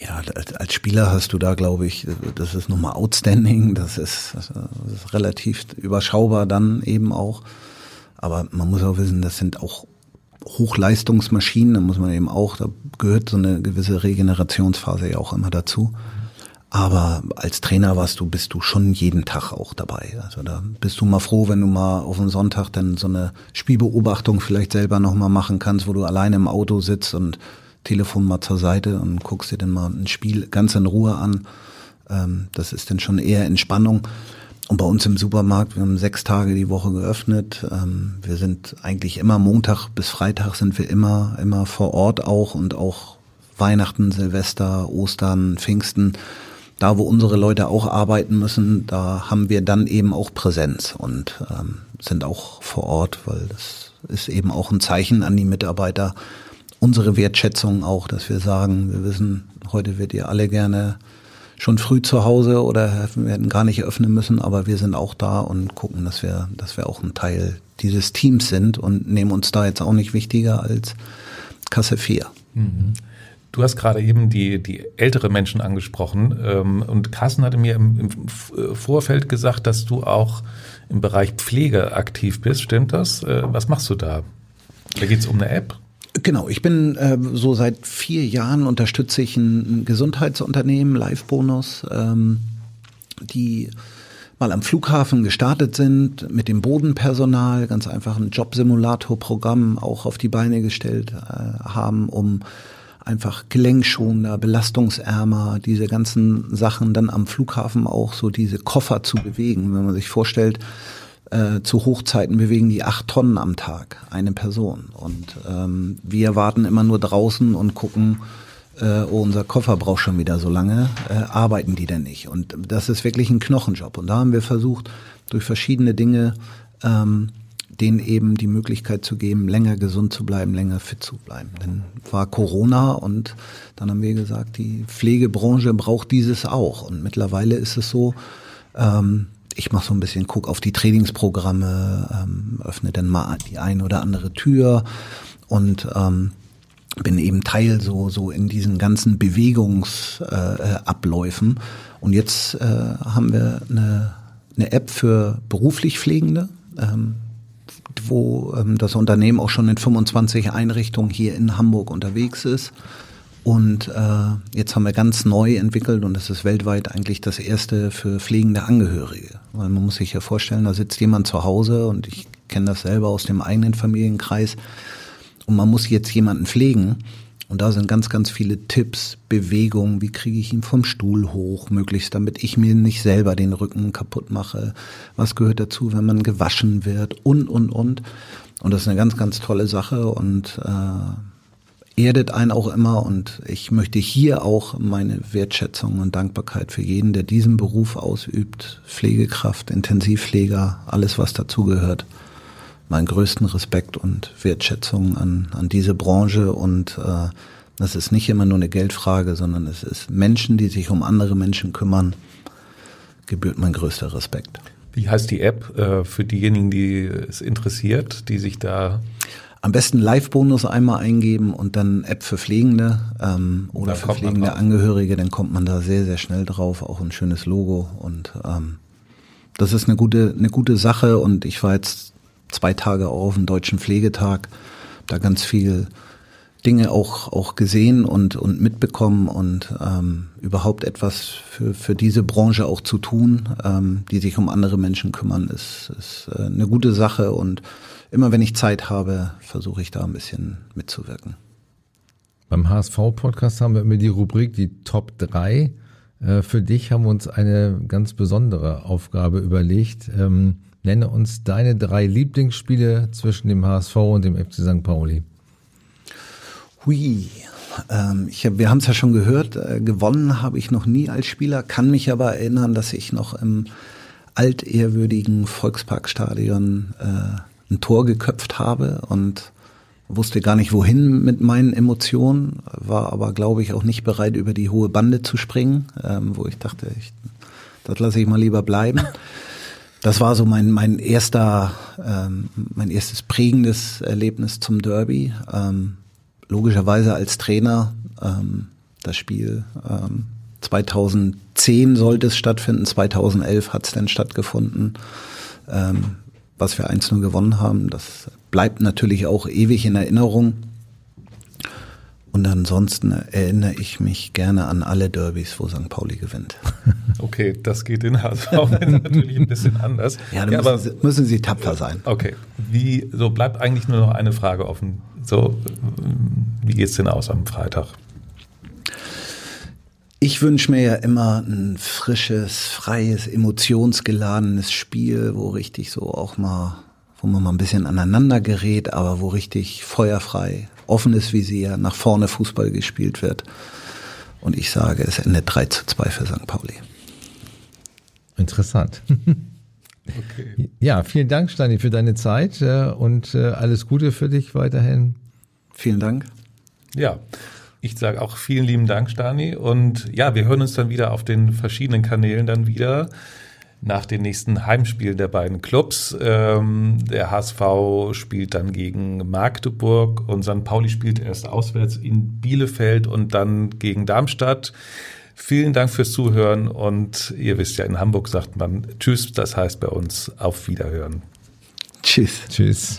Speaker 4: Ja, als Spieler hast du da, glaube ich, das ist nochmal outstanding, das ist, das ist relativ überschaubar dann eben auch. Aber man muss auch wissen, das sind auch Hochleistungsmaschinen, da muss man eben auch, da gehört so eine gewisse Regenerationsphase ja auch immer dazu. Aber als Trainer warst du, bist du schon jeden Tag auch dabei. Also da bist du mal froh, wenn du mal auf einen Sonntag dann so eine Spielbeobachtung vielleicht selber nochmal machen kannst, wo du alleine im Auto sitzt und Telefon mal zur Seite und guckst dir dann mal ein Spiel ganz in Ruhe an. Ähm, das ist dann schon eher Entspannung. Und bei uns im Supermarkt, wir haben sechs Tage die Woche geöffnet. Ähm, wir sind eigentlich immer Montag bis Freitag sind wir immer, immer vor Ort auch und auch Weihnachten, Silvester, Ostern, Pfingsten da wo unsere Leute auch arbeiten müssen, da haben wir dann eben auch Präsenz und ähm, sind auch vor Ort, weil das ist eben auch ein Zeichen an die Mitarbeiter. Unsere Wertschätzung auch, dass wir sagen, wir wissen, heute wird ihr alle gerne schon früh zu Hause oder werden gar nicht öffnen müssen, aber wir sind auch da und gucken, dass wir, dass wir auch ein Teil dieses Teams sind und nehmen uns da jetzt auch nicht wichtiger als Kasse 4. Mhm.
Speaker 2: Du hast gerade eben die, die ältere Menschen angesprochen ähm, und Carsten hatte mir im, im äh, Vorfeld gesagt, dass du auch im Bereich Pflege aktiv bist. Stimmt das? Äh, was machst du da? Da geht es um eine App?
Speaker 4: Genau, ich bin äh, so seit vier Jahren unterstütze ich ein, Gesundheitsunternehmen, Live Bonus, ähm, die mal am Flughafen gestartet sind, mit dem Bodenpersonal ganz einfach ein Jobsimulator-Programm auch auf die Beine gestellt äh, haben, um einfach gelenkschonender, belastungsärmer, diese ganzen Sachen dann am Flughafen auch so diese Koffer zu bewegen. Wenn man sich vorstellt, äh, zu Hochzeiten bewegen die acht Tonnen am Tag, eine Person. Und ähm, wir warten immer nur draußen und gucken, äh, oh, unser Koffer braucht schon wieder so lange, äh, arbeiten die denn nicht? Und das ist wirklich ein Knochenjob. Und da haben wir versucht, durch verschiedene Dinge ähm, denen eben die Möglichkeit zu geben, länger gesund zu bleiben, länger fit zu bleiben. Dann war Corona und dann haben wir gesagt, die Pflegebranche braucht dieses auch. Und mittlerweile ist es so, ähm, ich mache so ein bisschen, guck auf die Trainingsprogramme, ähm, öffne dann mal die eine oder andere Tür und ähm, bin eben Teil so so in diesen ganzen Bewegungsabläufen. Äh, und jetzt äh, haben wir eine, eine App für beruflich Pflegende. Ähm, wo ähm, das Unternehmen auch schon in 25 Einrichtungen hier in Hamburg unterwegs ist. Und äh, jetzt haben wir ganz neu entwickelt und das ist weltweit eigentlich das erste für pflegende Angehörige. Weil man muss sich ja vorstellen, da sitzt jemand zu Hause und ich kenne das selber aus dem eigenen Familienkreis und man muss jetzt jemanden pflegen und da sind ganz, ganz viele Tipps, Bewegungen, wie kriege ich ihn vom Stuhl hoch, möglichst, damit ich mir nicht selber den Rücken kaputt mache. Was gehört dazu, wenn man gewaschen wird und, und, und. Und das ist eine ganz, ganz tolle Sache und äh, erdet einen auch immer. Und ich möchte hier auch meine Wertschätzung und Dankbarkeit für jeden, der diesen Beruf ausübt, Pflegekraft, Intensivpfleger, alles, was dazugehört meinen größten Respekt und Wertschätzung an, an diese Branche und äh, das ist nicht immer nur eine Geldfrage, sondern es ist Menschen, die sich um andere Menschen kümmern, gebührt mein größter Respekt.
Speaker 2: Wie heißt die App äh, für diejenigen, die es interessiert, die sich da
Speaker 4: am besten Live-Bonus einmal eingeben und dann App für Pflegende ähm, oder für pflegende Angehörige, dann kommt man da sehr, sehr schnell drauf. Auch ein schönes Logo und ähm, das ist eine gute, eine gute Sache und ich war jetzt zwei Tage auf dem Deutschen Pflegetag, da ganz viel Dinge auch, auch gesehen und, und mitbekommen und ähm, überhaupt etwas für, für diese Branche auch zu tun, ähm, die sich um andere Menschen kümmern, ist, ist äh, eine gute Sache und immer wenn ich Zeit habe, versuche ich da ein bisschen mitzuwirken.
Speaker 3: Beim HSV-Podcast haben wir immer die Rubrik die Top 3. Äh, für dich haben wir uns eine ganz besondere Aufgabe überlegt. Ähm, Nenne uns deine drei Lieblingsspiele zwischen dem HSV und dem FC St. Pauli.
Speaker 4: Hui. Ähm, ich hab, wir haben es ja schon gehört, äh, gewonnen habe ich noch nie als Spieler, kann mich aber erinnern, dass ich noch im altehrwürdigen Volksparkstadion äh, ein Tor geköpft habe und wusste gar nicht wohin mit meinen Emotionen, war aber glaube ich auch nicht bereit über die hohe Bande zu springen, ähm, wo ich dachte, ich, das lasse ich mal lieber bleiben. (laughs) Das war so mein, mein erster, ähm, mein erstes prägendes Erlebnis zum Derby. Ähm, logischerweise als Trainer ähm, das Spiel. Ähm, 2010 sollte es stattfinden, 2011 hat es dann stattgefunden. Ähm, was wir 1-0 gewonnen haben, das bleibt natürlich auch ewig in Erinnerung. Und ansonsten erinnere ich mich gerne an alle Derbys, wo St. Pauli gewinnt. (laughs)
Speaker 2: Okay, das geht in HSV (laughs) natürlich ein bisschen anders.
Speaker 4: Ja, dann müssen, Sie, müssen Sie tapfer sein.
Speaker 2: Okay, wie, so bleibt eigentlich nur noch eine Frage offen. So, wie geht's denn aus am Freitag?
Speaker 4: Ich wünsche mir ja immer ein frisches, freies, emotionsgeladenes Spiel, wo richtig so auch mal, wo man mal ein bisschen aneinander gerät, aber wo richtig feuerfrei offen ist, wie sie ja nach vorne Fußball gespielt wird. Und ich sage, es endet 3 zu 2 für St. Pauli.
Speaker 3: Interessant. (laughs) Okay. Ja, vielen Dank, Steini, für deine Zeit äh, und äh, alles Gute für dich weiterhin.
Speaker 4: Vielen Dank.
Speaker 2: Ja, ich sage auch vielen lieben Dank, Stani. Und ja, wir hören uns dann wieder auf den verschiedenen Kanälen dann wieder nach den nächsten Heimspielen der beiden Clubs. Ähm, der HSV spielt dann gegen Magdeburg und St. Pauli spielt erst auswärts in Bielefeld und dann gegen Darmstadt. Vielen Dank fürs Zuhören und ihr wisst ja, in Hamburg sagt man Tschüss, das heißt bei uns auf Wiederhören.
Speaker 4: Tschüss.
Speaker 3: Tschüss.